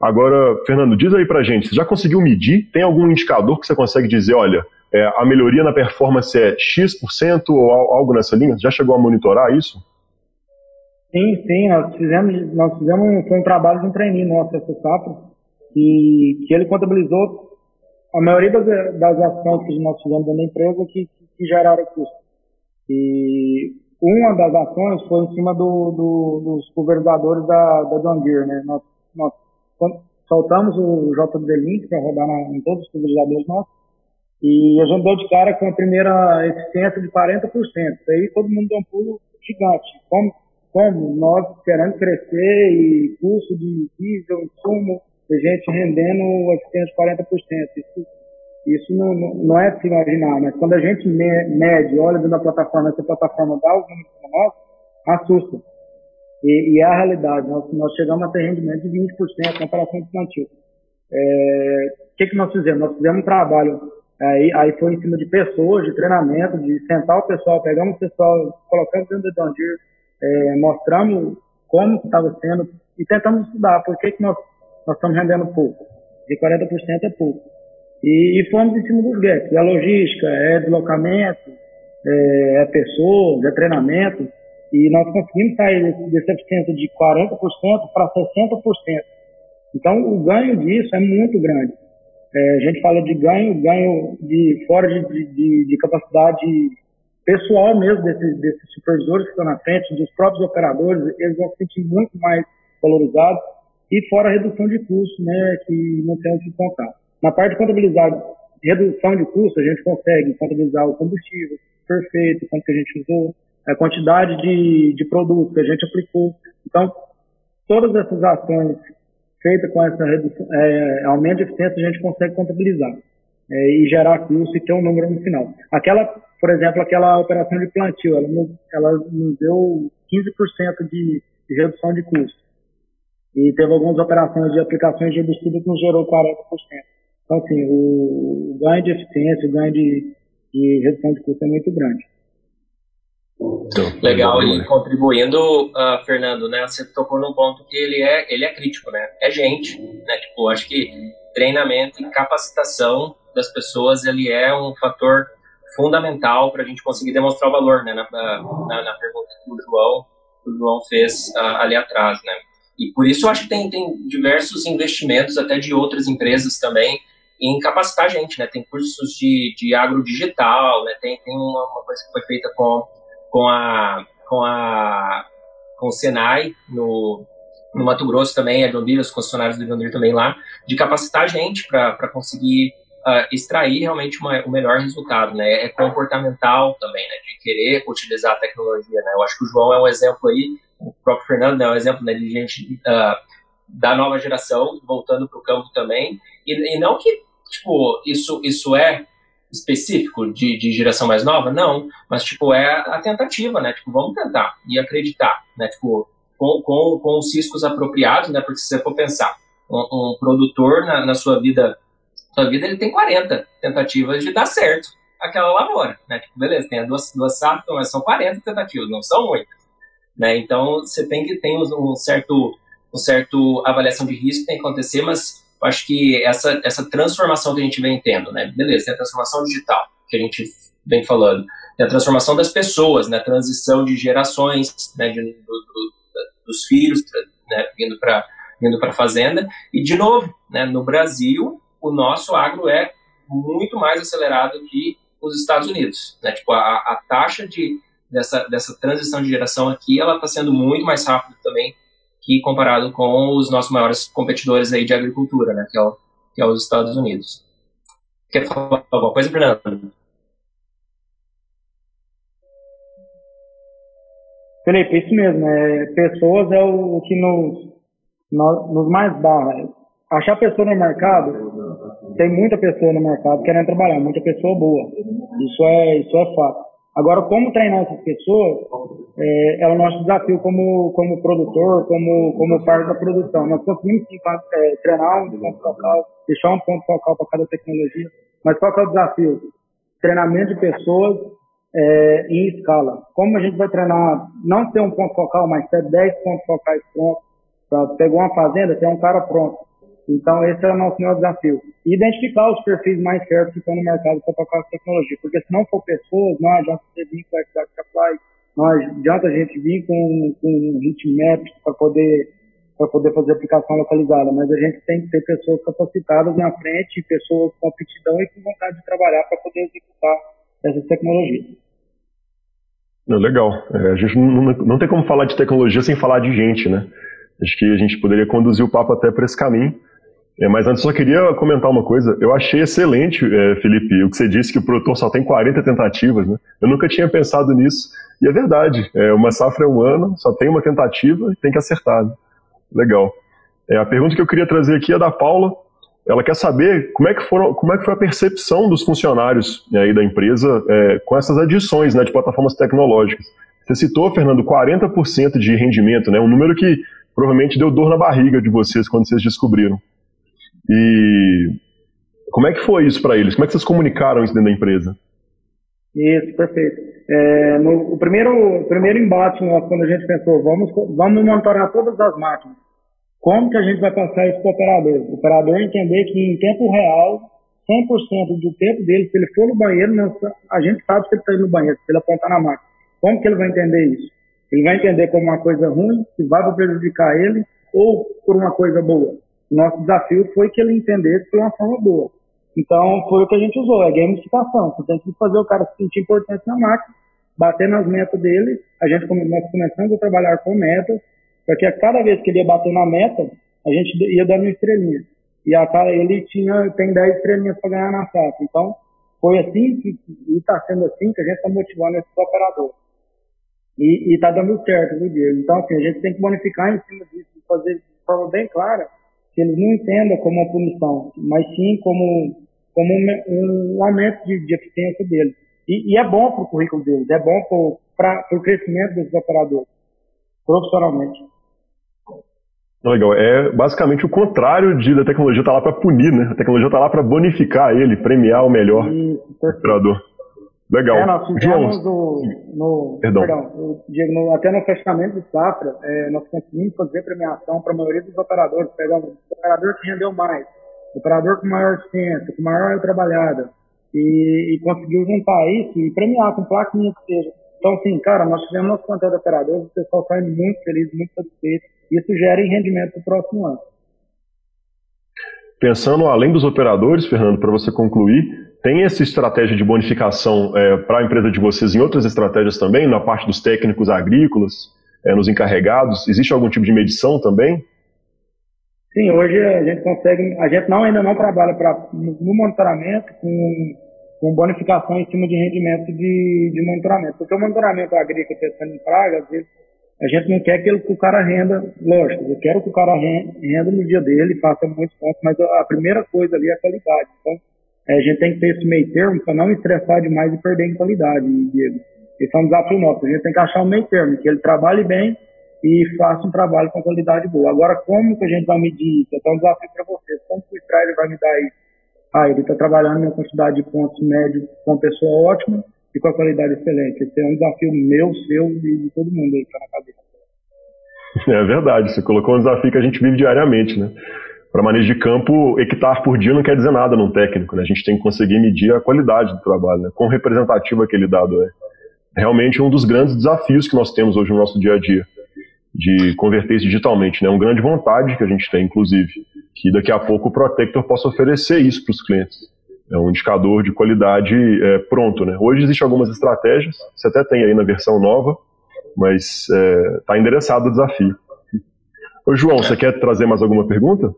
Agora, Fernando, diz aí para gente, você já conseguiu medir? Tem algum indicador que você consegue dizer, olha, é, a melhoria na performance é X% ou algo nessa linha? Já chegou a monitorar isso? Sim, sim, nós fizemos, nós fizemos foi um trabalho de um treininho nosso, essa SAP, que, que ele contabilizou a maioria das, das ações que nós fizemos dentro da empresa que, que geraram custo. E uma das ações foi em cima do, do, dos pulverizadores da, da John Deere, né? Nós, nós soltamos o JD Link para rodar na, em todos os pulverizadores nossos e a gente deu de cara com a primeira eficiência de 40%. Aí todo mundo deu um pulo gigante. Como como nós querendo crescer e custo de diesel, insumo, a gente rendendo eficiência de 40%. Isso, isso não, não é de se imaginar, mas quando a gente mede, olha dentro da plataforma, essa plataforma dá os números para nós, assusta. E, e, é a realidade, nós, nós chegamos a ter rendimento de 20% em comparação com o plantio. É, o que, que nós fizemos? Nós fizemos um trabalho, aí, aí foi em cima de pessoas, de treinamento, de sentar o pessoal, pegamos o pessoal, colocamos dentro do John Deere, é, mostramos como estava sendo e tentamos estudar por que, que nós, nós estamos rendendo pouco. De 40% é pouco. E, e fomos em cima dos gaps. É logística, é deslocamento, é, é pessoas, é treinamento. E nós conseguimos sair dessa eficiência de 40% para 60%. Então, o ganho disso é muito grande. É, a gente fala de ganho, ganho de fora de, de, de capacidade pessoal mesmo desses, desses supervisores que estão na frente, dos próprios operadores, eles vão se sentir muito mais valorizados e fora a redução de custos, né, que não tem o que contar. Na parte de contabilidade, redução de custos, a gente consegue contabilizar o combustível perfeito, quanto que a gente usou, a quantidade de, de produtos que a gente aplicou. Então, todas essas ações feitas com essa redução, é, aumento de eficiência, a gente consegue contabilizar é, e gerar custo e ter um número no final. Aquela, por exemplo, aquela operação de plantio, ela nos, ela nos deu 15% de, de redução de custo. E teve algumas operações de aplicações de herbicida que nos gerou 40%. Então, assim, o, ganho de eficiência, o ganho de, de redução de custo é muito grande. Legal, e contribuindo, uh, Fernando, né, você tocou num ponto que ele é, ele é crítico, né, é gente, né, tipo, acho que treinamento e capacitação das pessoas ele é um fator fundamental para a gente conseguir demonstrar o valor, né? Na, na, na pergunta que o João, o João fez uh, ali atrás, né? E por isso eu acho que tem, tem diversos investimentos, até de outras empresas também, em capacitar a gente, né? Tem cursos de, de agrodigital, né? Tem, tem uma, uma coisa que foi feita com, com a com a com o Senai no, no Mato Grosso também, a John Deere, os concessionários do John Deere também lá, de capacitar a gente para conseguir uh, extrair realmente uma, o melhor resultado, né? É comportamental também, né? De querer utilizar a tecnologia, né? Eu acho que o João é um exemplo aí, o próprio Fernando né, é um exemplo né, de gente uh, da nova geração voltando para o campo também, e, e, não que tipo isso isso é específico de, de geração mais nova, não, mas tipo é a tentativa, né? Tipo vamos tentar e acreditar, né? Tipo com, com, com os riscos apropriados, né? Porque se você for pensar um, um produtor na, na sua vida sua vida ele tem 40 tentativas de dar certo aquela lavoura, né? Tipo, beleza, tem duas, duas safras, mas são 40 tentativas, não são muitas, né? Então, você tem que ter um certo, um certo avaliação de risco tem que acontecer, mas eu acho que essa, essa transformação que a gente vem tendo, né? Beleza, tem a transformação digital, que a gente vem falando, tem a transformação das pessoas, né? A transição de gerações, né? De, do, do, dos filhos, né? Vindo para vindo para a fazenda. E, de novo, né? No Brasil, o nosso agro é muito mais acelerado que os Estados Unidos, né? Tipo, a, a taxa de, dessa, dessa transição de geração aqui, ela está sendo muito mais rápida também que comparado com os nossos maiores competidores aí de agricultura, né, que é, o, que é os Estados Unidos. Quer falar alguma coisa, Fernando? Felipe, isso mesmo. É, pessoas é o, o que nos, nos, mais barra. Achar pessoa no mercado, tem muita pessoa no mercado querendo trabalhar, muita pessoa boa. Isso é, isso é fato. Agora, como treinar essas pessoas é, é, o nosso desafio como, como produtor, como, como parte da produção. Nós conseguimos sim, é, treinar um ponto focal, deixar um ponto focal para cada tecnologia, mas qual é o desafio? Treinamento de pessoas é, em escala. Como a gente vai treinar, não ter um ponto focal, mas ter 10 pontos focais prontos, pegar uma fazenda, ter um cara pronto. Então, esse é o nosso maior desafio. Identificar os perfis mais certos que estão no mercado para tocar essa tecnologia. Porque se não for pessoas, não adianta você vir com a Supply, não adianta a gente vir com, com hitmaps para poder, poder fazer aplicação localizada. Mas a gente tem que ter pessoas capacitadas na frente, pessoas com aptidão e com vontade de trabalhar para poder executar essas tecnologias. Legal. É, a gente não, não tem como falar de tecnologia sem falar de gente, né? Acho que a gente poderia conduzir o papo até para esse caminho. É, mas antes só queria comentar uma coisa. Eu achei excelente, é, Felipe, o que você disse que o produtor só tem 40 tentativas. Né? Eu nunca tinha pensado nisso. E é verdade. É, uma safra é um ano, só tem uma tentativa e tem que acertar. Né? Legal. É, a pergunta que eu queria trazer aqui é da Paula. Ela quer saber como é que, foram, como é que foi a percepção dos funcionários né, aí da empresa é, com essas adições né, de plataformas tecnológicas. Você citou, Fernando, 40% de rendimento, né, um número que provavelmente deu dor na barriga de vocês quando vocês descobriram. E como é que foi isso para eles? Como é que vocês comunicaram isso dentro da empresa? Isso, perfeito. É, no, o primeiro, o primeiro embate nosso, quando a gente pensou, vamos, vamos monitorar todas as máquinas. Como que a gente vai passar isso para o operador? O operador entender que em tempo real, 100% do tempo dele, se ele for no banheiro, a gente sabe se ele está indo no banheiro, se ele apontar na máquina. Como que ele vai entender isso? Ele vai entender como uma coisa ruim, que vai prejudicar ele, ou por uma coisa boa. Nosso desafio foi que ele entendesse de uma forma boa. Então, foi o que a gente usou, é gamificação. Você tem que fazer o cara se sentir importante na máquina, bater nas metas dele. A gente nós começamos a trabalhar com metas, porque a cada vez que ele ia bater na meta, a gente ia dando uma estrelinha. E a cara, ele tinha, tem 10 estrelinhas para ganhar na safra. Então, foi assim, que, e está sendo assim, que a gente está motivando esses operadores. E está dando certo, viu, Diego? Então, assim, a gente tem que bonificar em cima disso, fazer de forma bem clara, que eles não entendam como uma punição, mas sim como, como um, um aumento de, de eficiência deles. E, e é bom para o currículo deles, é bom para o crescimento desses operadores, profissionalmente. Legal. É basicamente o contrário de da tecnologia estar tá lá para punir, né? A tecnologia está lá para bonificar ele, premiar o melhor operador. Legal. É, nós fizemos no, no, perdão. Perdão, Diego, no, até no fechamento do safra, é, nós conseguimos fazer premiação para a maioria dos operadores. Pegamos o operador que rendeu mais, o operador com maior ciência, com maior trabalhada, e, e conseguiu juntar isso e premiar com plaquinha que seja. Então, sim, cara, nós tivemos nosso plantel de operadores, o pessoal está muito feliz, muito satisfeito. Isso gera em rendimento para o próximo ano. Pensando além dos operadores, Fernando, para você concluir, tem essa estratégia de bonificação é, para a empresa de vocês em outras estratégias também, na parte dos técnicos agrícolas, é, nos encarregados? Existe algum tipo de medição também? Sim, hoje a gente consegue, a gente não, ainda não trabalha pra, no monitoramento com, com bonificação em cima de rendimento de, de monitoramento, porque o monitoramento agrícola testando em praga, às vezes a gente não quer que, ele, que o cara renda, lógico, eu quero que o cara renda no dia dele, faça muitos pontos, mas a primeira coisa ali é a qualidade. Então, é, a gente tem que ter esse meio termo para não estressar demais e perder em qualidade, Diego. Esse é um desafio nosso. A gente tem que achar um meio termo, que ele trabalhe bem e faça um trabalho com qualidade boa. Agora, como que a gente vai medir isso? É um desafio para vocês. Como que o Strider vai me dar isso? Ah, ele está trabalhando em quantidade de pontos médios com uma pessoa ótima e com a qualidade excelente. Esse é um desafio meu, seu e de todo mundo aí que está na cabeça. É verdade, você colocou um desafio que a gente vive diariamente, né? Para manejo de campo, hectare por dia não quer dizer nada num técnico, né? A gente tem que conseguir medir a qualidade do trabalho, né? Quão representativo aquele dado é. Realmente um dos grandes desafios que nós temos hoje no nosso dia a dia, de converter isso digitalmente, né? Uma grande vontade que a gente tem, inclusive, que daqui a pouco o Protector possa oferecer isso para os clientes. É um indicador de qualidade é, pronto, né? Hoje existem algumas estratégias, você até tem aí na versão nova, mas está é, endereçado o desafio. Ô, João, você quer trazer mais alguma pergunta?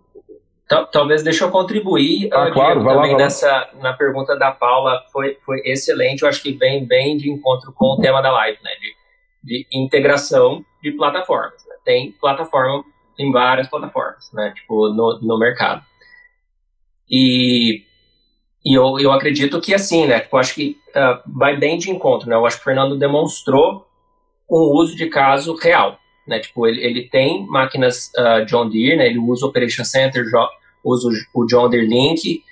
Talvez deixa eu contribuir ah, claro, Diego, também lá, nessa na pergunta da Paula foi, foi excelente. Eu acho que vem bem de encontro com o tema da live, né? De, de integração de plataformas. Né? Tem plataforma, tem várias plataformas, né? Tipo no, no mercado. E, e eu, eu acredito que assim, né? Tipo, eu acho que uh, vai bem de encontro, né? Eu acho que o Fernando demonstrou um uso de caso real né? Tipo, ele, ele tem máquinas uh, John Deere, né? Ele usa o Operation Center, usa o John Deere Link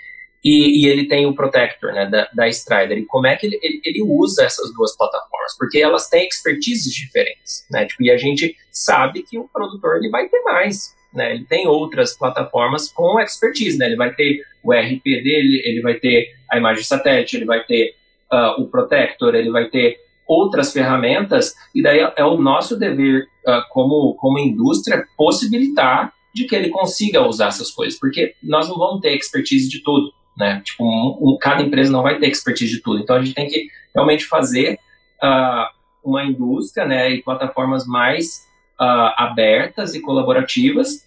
e, e, ele tem o Protector, né? Da, da Strider. E como é que ele, ele, ele, usa essas duas plataformas? Porque elas têm expertises diferentes, né? Tipo, e a gente sabe que o produtor ele vai ter mais, né? Ele tem outras plataformas com expertise, né? Ele vai ter o RP dele, ele vai ter a imagem satélite, ele vai ter uh, o Protector, ele vai ter outras ferramentas, e daí é o nosso dever uh, como, como indústria possibilitar de que ele consiga usar essas coisas, porque nós não vamos ter expertise de tudo, né? Tipo, um, um, cada empresa não vai ter expertise de tudo, então a gente tem que realmente fazer uh, uma indústria, né, e plataformas mais uh, abertas e colaborativas,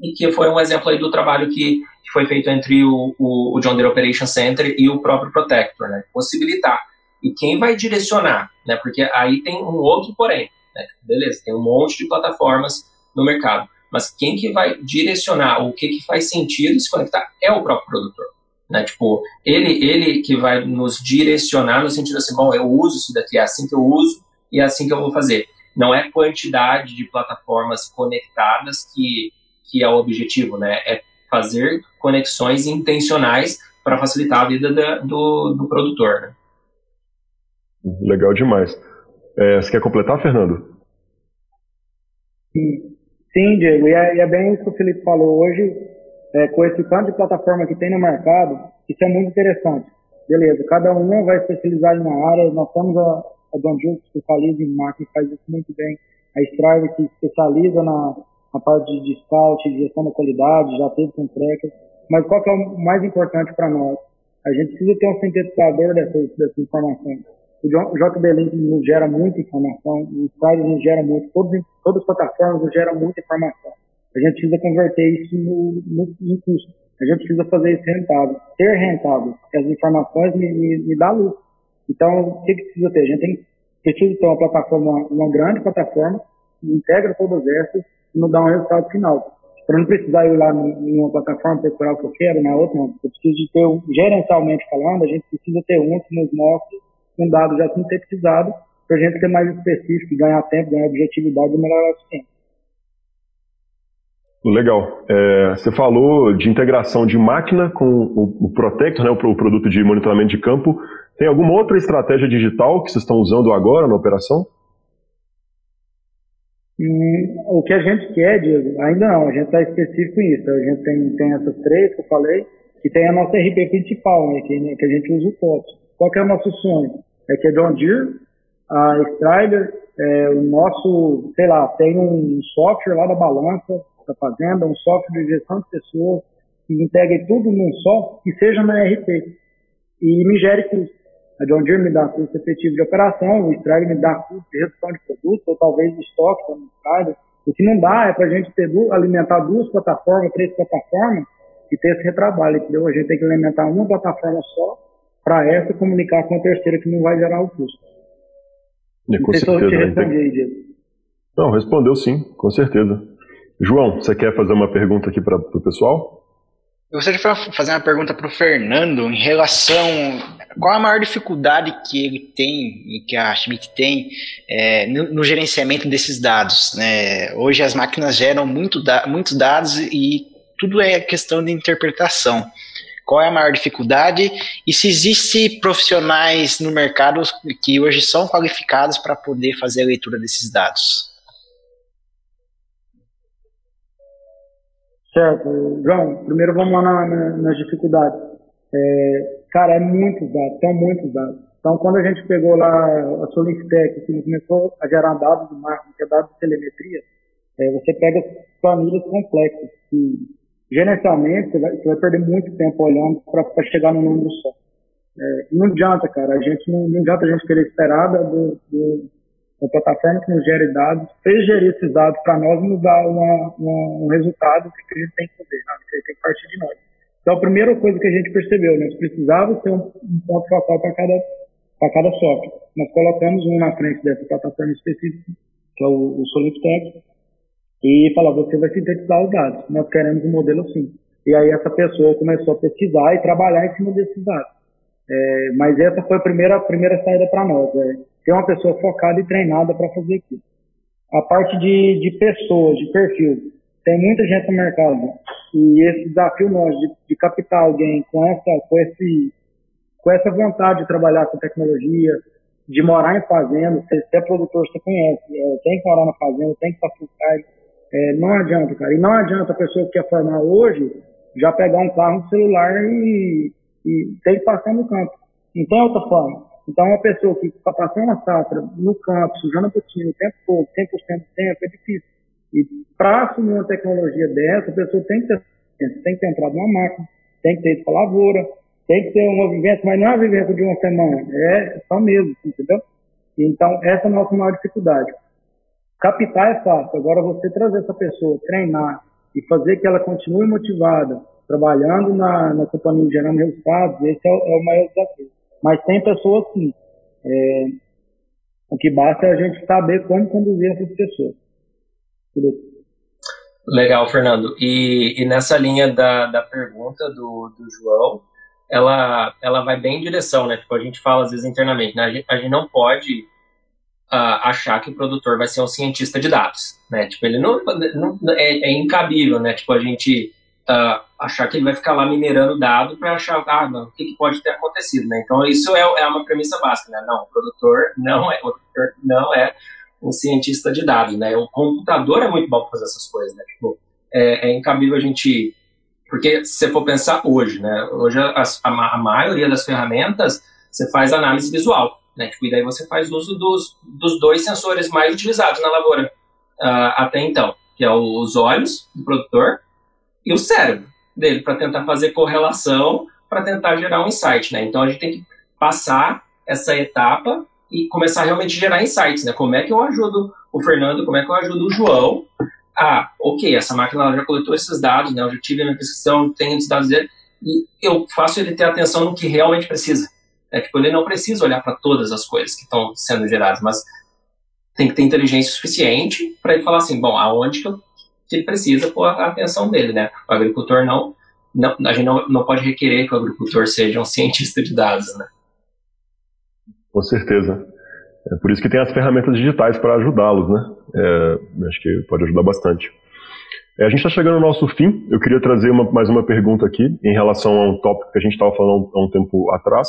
e que foi um exemplo aí do trabalho que, foi feito entre o, o, o John Deere Operation Center e o próprio Protector, né? Possibilitar e quem vai direcionar, né? Porque aí tem um outro porém, né? Beleza, tem um monte de plataformas no mercado, mas quem que vai direcionar o que que faz sentido se conectar é o próprio produtor, né? Tipo, ele ele que vai nos direcionar no sentido assim, bom, eu uso isso daqui, é assim que eu uso e é assim que eu vou fazer. Não é quantidade de plataformas conectadas que que é o objetivo, né? É fazer conexões intencionais para facilitar a vida da, do, do produtor, né? Legal demais. É, você quer completar, Fernando? Sim, Diego, e é, e é, bem isso que o Felipe falou hoje, é, com esse tanto de plataforma que tem no mercado, isso é muito interessante. Beleza, cada uma vai especializar em uma área, nós temos a, a Gil, que especializa em marketing, faz isso muito bem, a Strive, que especializa na, na parte de, scout, de gestão da qualidade, já teve com tracker, mas qual que é o mais importante para nós? A gente precisa ter um sintetizador dessas, dessas informações o JBLink nos gera muita informação, o Slides nos gera muito, todos, todas as plataformas nos geram muita informação. A gente precisa converter isso no, no, no custo. A gente precisa fazer isso rentável, ser rentável. As informações me, me, me dão luz. Então, o que, que precisa ter? A gente tem, precisa ter uma plataforma, uma grande plataforma, que integra todas essas e nos dá um resultado final. Para não precisar ir lá em uma plataforma procurar o que eu quero, na outra, não. Eu preciso de ter, gerencialmente falando, a gente precisa ter um que nos mostre um dado já sintetizado para a gente ser mais específico, ganhar tempo, ganhar objetividade e melhorar a eficiência. Legal. É, você falou de integração de máquina com o, o Protector, né, o, o, produto de monitoramento de campo. Tem alguma outra estratégia digital que vocês estão usando agora na operação? Hum, o que a gente quer, Diego, ainda não, a gente está específico nisso. A gente tem, tem essas três que eu falei, e tem a nossa RP principal, né, que, que a gente usa o TOTS. Qual que é o nosso sonho? É que a John Deere, a Strider, é, o nosso, sei lá, tem um software lá da balança da fazenda, um software de gestão de pessoas, que integre tudo num só, que seja na RP. E me gere custo. A John Deere me dá custo efetivo de operação, o Strider me dá custo de redução de produto, ou talvez de estoque como Strider. O que não dá é para a gente ter, alimentar duas plataformas, três plataformas, e ter esse retrabalho, entendeu? A gente tem que alimentar uma plataforma só, para essa comunicar com a terceira que não vai gerar o custo. É, com certeza, se eu te respondi aí, Diego. Não, respondeu sim, com certeza. João, você quer fazer uma pergunta aqui para o pessoal? Eu gostaria de fazer uma pergunta para o Fernando em relação qual a maior dificuldade que ele tem e que a Schmidt tem é, no, no, gerenciamento desses dados. Né? Hoje as máquinas geram muito da, muitos dados e tudo é questão de interpretação. Qual é a maior dificuldade e se existe profissionais no mercado que hoje são qualificados para poder fazer a leitura desses dados? Certo. João, primeiro vamos lá na, na, nas dificuldades. É, cara, é muitos dados, são muitos dados. Então, quando a gente pegou lá a Solintec, que começou a gerar dados de marketing, que é dados de telemetria, é, você pega planilhas complexas, que gerencialmente você vai, você vai perder muito tempo olhando para chegar num número só. É, não adianta, cara, a gente não, não adianta a gente querer esperar do, do, plataforma que nos gere dados, fez gerir esses dados para nós nos dar uma, uma, um resultado que a gente tem que fazer. Isso aí tem que partir de nós. Então, a primeira coisa que a gente percebeu, nós precisávamos ter um, um ponto focal para cada, cada software. Nós colocamos um na frente dessa plataforma específica, que é o, o e falar, você vai sintetizar os dados. Nós queremos um modelo assim. E aí essa pessoa começou a pesquisar e trabalhar em cima desses dados. É, mas essa foi a primeira, a primeira saída para nós. É, ter uma pessoa focada e treinada para fazer aquilo. A parte de, de pessoas, de perfil. Tem muita gente no mercado. E esse desafio nosso de, de captar alguém com essa, com, esse, com essa vontade de trabalhar com tecnologia, de morar em fazenda, se é produtor, você conhece, é, tem que morar na fazenda, tem que passar é, não adianta, cara. E não adianta a pessoa que quer formar hoje já pegar um carro, um celular e, e que passar no campo. Não tem outra forma. Então, uma pessoa que está passando a safra no campo, sujando a botina o tempo todo, 100% do tempo, é difícil. E para assumir uma tecnologia dessa, a pessoa tem que ter, tem que ter entrado numa máquina, tem que ter ido para lavoura, tem que ter uma vivência, mas não é uma vivência de uma semana, é só mesmo, entendeu? Então, essa é a nossa maior dificuldade. Captar é fácil, agora você trazer essa pessoa, treinar e fazer que ela continue motivada, trabalhando na, na companhia, gerando resultados, esse é o, é o maior desafio. Mas tem pessoas sim. É, o que basta é a gente saber como conduzir essas pessoas. Legal, Fernando. E, e nessa linha da, da pergunta do, do João, ela, ela vai bem em direção, né? Tipo, a gente fala às vezes internamente, né? A gente, a gente não pode uh, achar que o produtor vai ser um cientista de dados, né? Tipo, ele não, não é, é, incabível, né? Tipo, a gente uh, achar que ele vai ficar lá minerando dado para achar, ah, não, o que, que, pode ter acontecido, né? Então, isso é, é, uma premissa básica, né? Não, o produtor não é, o produtor não é um cientista de dados, né? O computador é muito bom para fazer essas coisas, né? Tipo, é, é incabível a gente porque se você for pensar hoje, né? Hoje a, a, a maioria das ferramentas você faz análise visual. Né? Tipo, e daí você faz uso dos, dos dois sensores mais utilizados na lavoura uh, até então, que é os olhos do produtor e o cérebro dele, para tentar fazer correlação, para tentar gerar um insight. Né? Então a gente tem que passar essa etapa e começar a realmente gerar insights. Né? Como é que eu ajudo o Fernando, como é que eu ajudo o João ah, ok, essa máquina já coletou esses dados, né, eu já tive a minha prescrição, tenho os dados dele, e eu faço ele ter atenção no que realmente precisa. É, tipo, ele não precisa olhar para todas as coisas que estão sendo geradas, mas tem que ter inteligência suficiente para ele falar assim, bom, aonde que, eu, que, ele precisa pôr a atenção dele, né? O agricultor não, não a gente não, não pode requerer que o agricultor seja um <laughs> cientista de dados, né? Com certeza. É por isso que tem as ferramentas digitais para ajudá-los, né? É, acho que pode ajudar bastante. É, a gente está chegando ao nosso fim. Eu queria trazer uma, mais uma pergunta aqui em relação a um tópico que a gente estava falando há um tempo atrás,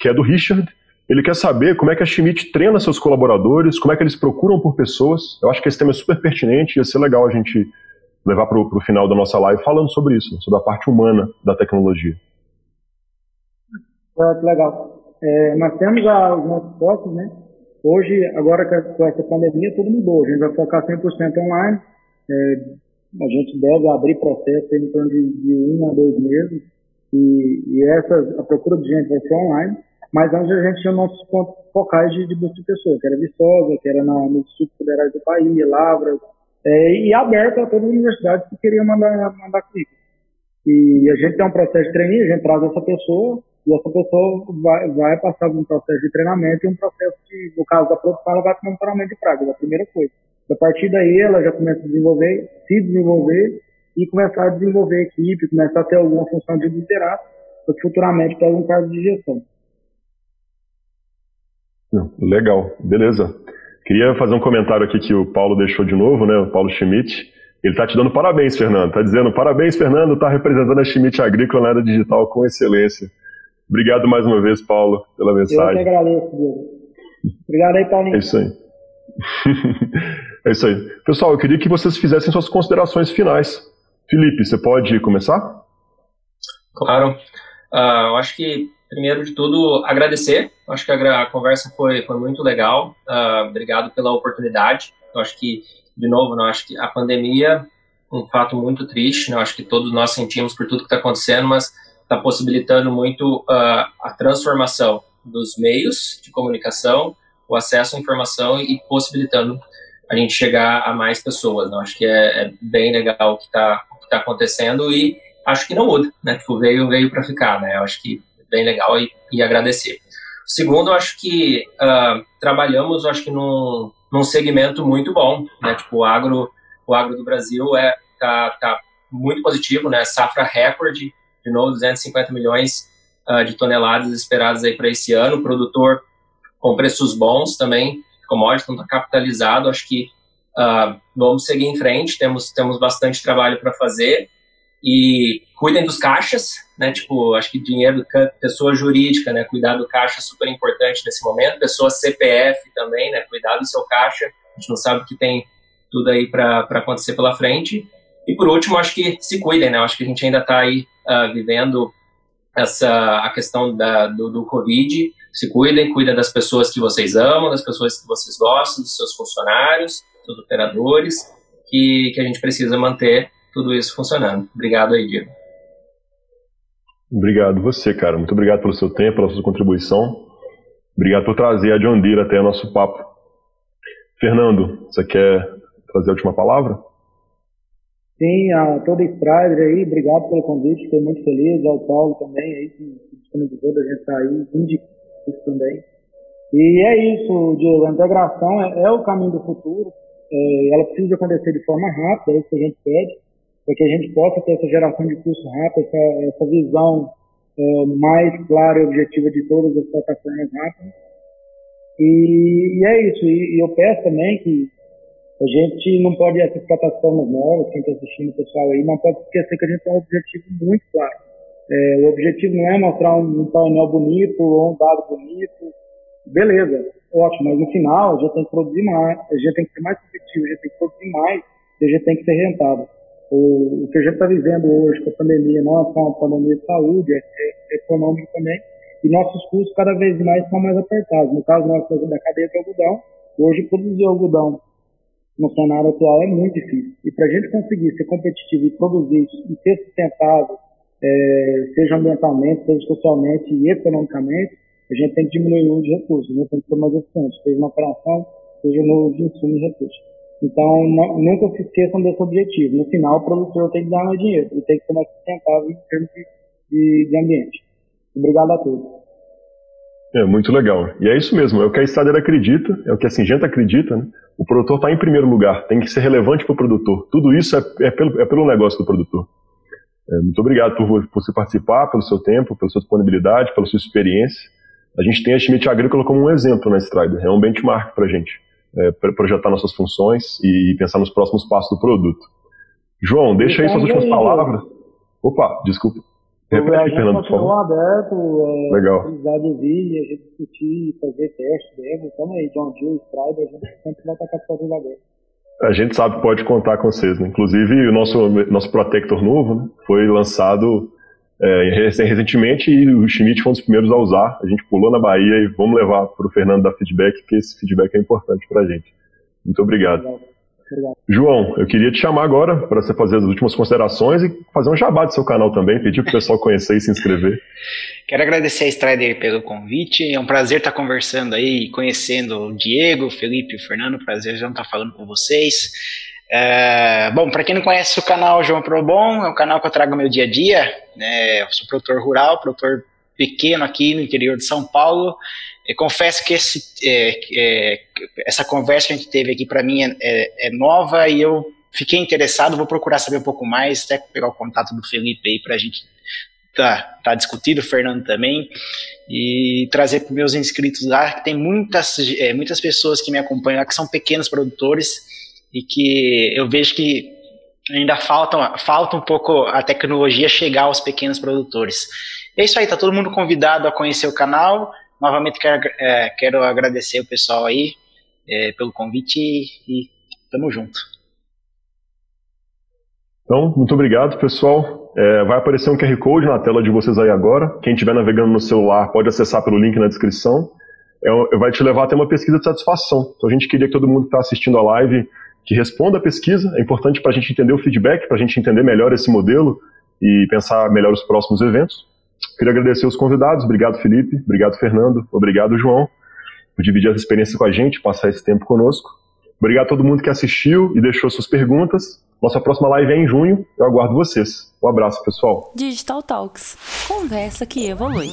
que é do Richard. Ele quer saber como é que a Schmidt treina seus colaboradores, como é que eles procuram por pessoas. Eu acho que esse tema é super pertinente ia ser legal a gente levar para o final da nossa live falando sobre isso, sobre a parte humana da tecnologia. É, legal. É, nós temos a, os nossos focos, né? Hoje, agora com essa pandemia, tudo mudou. A gente vai focar 100% online. É, a gente deve abrir processo em torno de, de um a dois meses e, e essa, a procura de gente vai ser online, mas antes a gente tinha nossos pontos focais de, de busca de pessoas, que era Viçosa, que era na, no Instituto Federal do Bahia, Lavra, é, e aberto a todas as universidades que queriam mandar, mandar currículo. E a gente tem um processo de treininho, a gente traz essa pessoa, e essa pessoa vai, vai passar por um processo de treinamento e um processo de, no caso da produção, ela vai para um treinamento de praga, a primeira coisa. A partir daí, ela já começa a desenvolver, se desenvolver, e começar a desenvolver equipe, começar a ter alguma função de liderar, para futuramente pegue um cargo de gestão. Legal, beleza. Queria fazer um comentário aqui que o Paulo deixou de novo, né? O Paulo Schmidt. Ele está te dando parabéns, Fernando. Está dizendo parabéns, Fernando. Está representando a Schmidt Agrícola na área digital com excelência. Obrigado mais uma vez, Paulo, pela mensagem. Eu que agradeço, Diego. Obrigado aí, Paulinho. É isso aí. <laughs> é isso aí. Pessoal, eu queria que vocês fizessem suas considerações finais Felipe, você pode começar? Claro. Uh, eu acho que, primeiro de tudo, agradecer. Acho que a, conversa foi, foi muito legal. Uh, obrigado pela oportunidade. Eu acho que, de novo, eu acho que a pandemia um fato muito triste, né? acho que todos nós sentimos por tudo que está acontecendo, mas está possibilitando muito uh, a transformação dos meios de comunicação, o acesso à informação e possibilitando a gente chegar a mais pessoas. Né? Acho que é, é, bem legal o que está tá acontecendo e acho que não muda, né? Tipo, veio, veio para ficar, né? Acho que bem legal e, e agradecer. Segundo, acho que uh, trabalhamos, acho que num, num segmento muito bom, né? Tipo, o agro, o agro do Brasil é tá, tá muito positivo, né? Safra recorde, de novo, 250 milhões uh, de toneladas esperadas aí para esse ano. O produtor com preços bons também, commodity, então está capitalizado. Acho que uh, vamos seguir em frente, temos, temos bastante trabalho para fazer. E cuidem dos caixas, né? Tipo, acho que dinheiro, pessoa jurídica, né? Cuidar do caixa é super importante nesse momento. Pessoa CPF também, né? Cuidar do seu caixa. A gente não sabe o que tem tudo aí para acontecer pela frente. E por último, acho que se cuidem, né? Acho que a gente ainda está aí uh, vivendo essa a questão da, do, do Covid. Se cuidem, cuidem das pessoas que vocês amam, das pessoas que vocês gostam, dos seus funcionários, dos operadores, que, que a gente precisa manter tudo isso funcionando. Obrigado aí, Diego. Obrigado você, cara. Muito obrigado pelo seu tempo, pela sua contribuição. Obrigado por trazer a John Deere até o nosso papo. Fernando, você quer trazer a última palavra? Sim, a toda a Strider aí, obrigado pelo convite, fiquei muito feliz, ao Paulo também aí, que disponibilizou da gente estar aí, indico isso também. E é isso, Diego, a integração é, é o caminho do futuro, é, ela precisa acontecer de forma rápida, é isso que a gente pede, para que a gente possa ter essa geração de curso rápido, essa, essa visão é, mais clara e objetiva de todas as plataformas rápidas. E, e é isso, e, e eu peço também que a gente não pode, essas plataformas novas, quem está assistindo o pessoal aí, não pode esquecer que a gente tem um objetivo muito claro. É, o objetivo não é mostrar um, um painel bonito ou um dado bonito. Beleza, ótimo, mas no final a gente tem que produzir mais, a gente tem que ser mais competitivo, a gente tem que produzir mais e a gente tem que ser rentável. O, o que a gente está vivendo hoje com a pandemia não é só uma pandemia de saúde, é, é, é econômico também, e nossos custos cada vez mais são mais apertados. No caso nosso da cadeia de algodão, hoje produzir algodão no cenário atual é muito difícil. E para a gente conseguir ser competitivo e produzir e ser sustentável, é, seja ambientalmente, seja socialmente e economicamente, a gente tem que diminuir o uso de recursos, né? tem que ser mais eficiente, seja na operação, seja no de insumo e recursos. Então, não, nunca se esqueçam desse objetivo. No final, o produtor tem que mais dinheiro e tem que ser mais sustentável em termos de, de, de ambiente. Obrigado a todos. É muito legal. E é isso mesmo, é o que a Stader acredita, é o que a Singenta acredita, né? O produtor está em primeiro lugar, tem que ser relevante para o produtor. Tudo isso é, é, pelo, é pelo negócio do produtor. É, muito obrigado por, por você participar, pelo seu tempo, pela sua disponibilidade, pela sua experiência. A gente tem a Schmidt Agrícola como um exemplo na Strider, é um benchmark para a gente, é, projetar nossas funções e pensar nos próximos passos do produto. João, deixa aí suas últimas palavras. Opa, desculpa. Repete, a Fernando, continua aberto, é, Legal. precisar de vir, a gente discutir, fazer teste, demo, estamos aí, John Deere, Strider, a gente sempre vai estar com portas abertas. A gente sabe que pode contar com vocês, né? Inclusive, o nosso, nosso Protector novo né, foi lançado é, recentemente e o Schmidt foi um dos primeiros a usar. A gente pulou na Bahia e vamos levar para o Fernando dar feedback, porque esse feedback é importante para a gente. Muito obrigado. Legal. Obrigado. João, eu queria te chamar agora para você fazer as últimas considerações e fazer um jabá do seu canal também, pedir para o pessoal conhecer e se inscrever. <laughs> Quero agradecer a Strider pelo convite, é um prazer estar conversando aí, conhecendo o Diego, o Felipe e o Fernando, prazer já estar falando com vocês. É, bom, para quem não conhece o canal João Probon, é um canal que eu trago meu dia a dia, né, eu sou produtor rural, produtor pequeno aqui no interior de São Paulo, eu confesso que esse, é, é, essa conversa que a gente teve aqui para mim é, é, é, nova e eu fiquei interessado, vou procurar saber um pouco mais, até pegar o contato do Felipe aí para a gente tá, tá o Fernando também, e trazer para meus inscritos lá, que tem muitas, é, muitas pessoas que me acompanham lá, que são pequenos produtores e que eu vejo que ainda falta, falta um pouco a tecnologia chegar aos pequenos produtores. É isso aí, tá todo mundo convidado a conhecer o canal, novamente quero, é, quero agradecer o pessoal aí é, pelo convite e, e tamo junto. Então, muito obrigado, pessoal. É, vai aparecer um QR Code na tela de vocês aí agora. Quem estiver navegando no celular pode acessar pelo link na descrição. É, vai te levar até uma pesquisa de satisfação. Então, a gente queria que todo mundo que está assistindo a live que responda a pesquisa. É importante para a gente entender o feedback, para a gente entender melhor esse modelo e pensar melhor os próximos eventos. Queria agradecer os convidados. Obrigado, Felipe. Obrigado, Fernando. Obrigado, João, por dividir essa experiência com a gente, passar esse tempo conosco. Obrigado a todo mundo que assistiu e deixou suas perguntas. Nossa próxima live é em junho. Eu aguardo vocês. Um abraço, pessoal. Digital Talks conversa que evolui.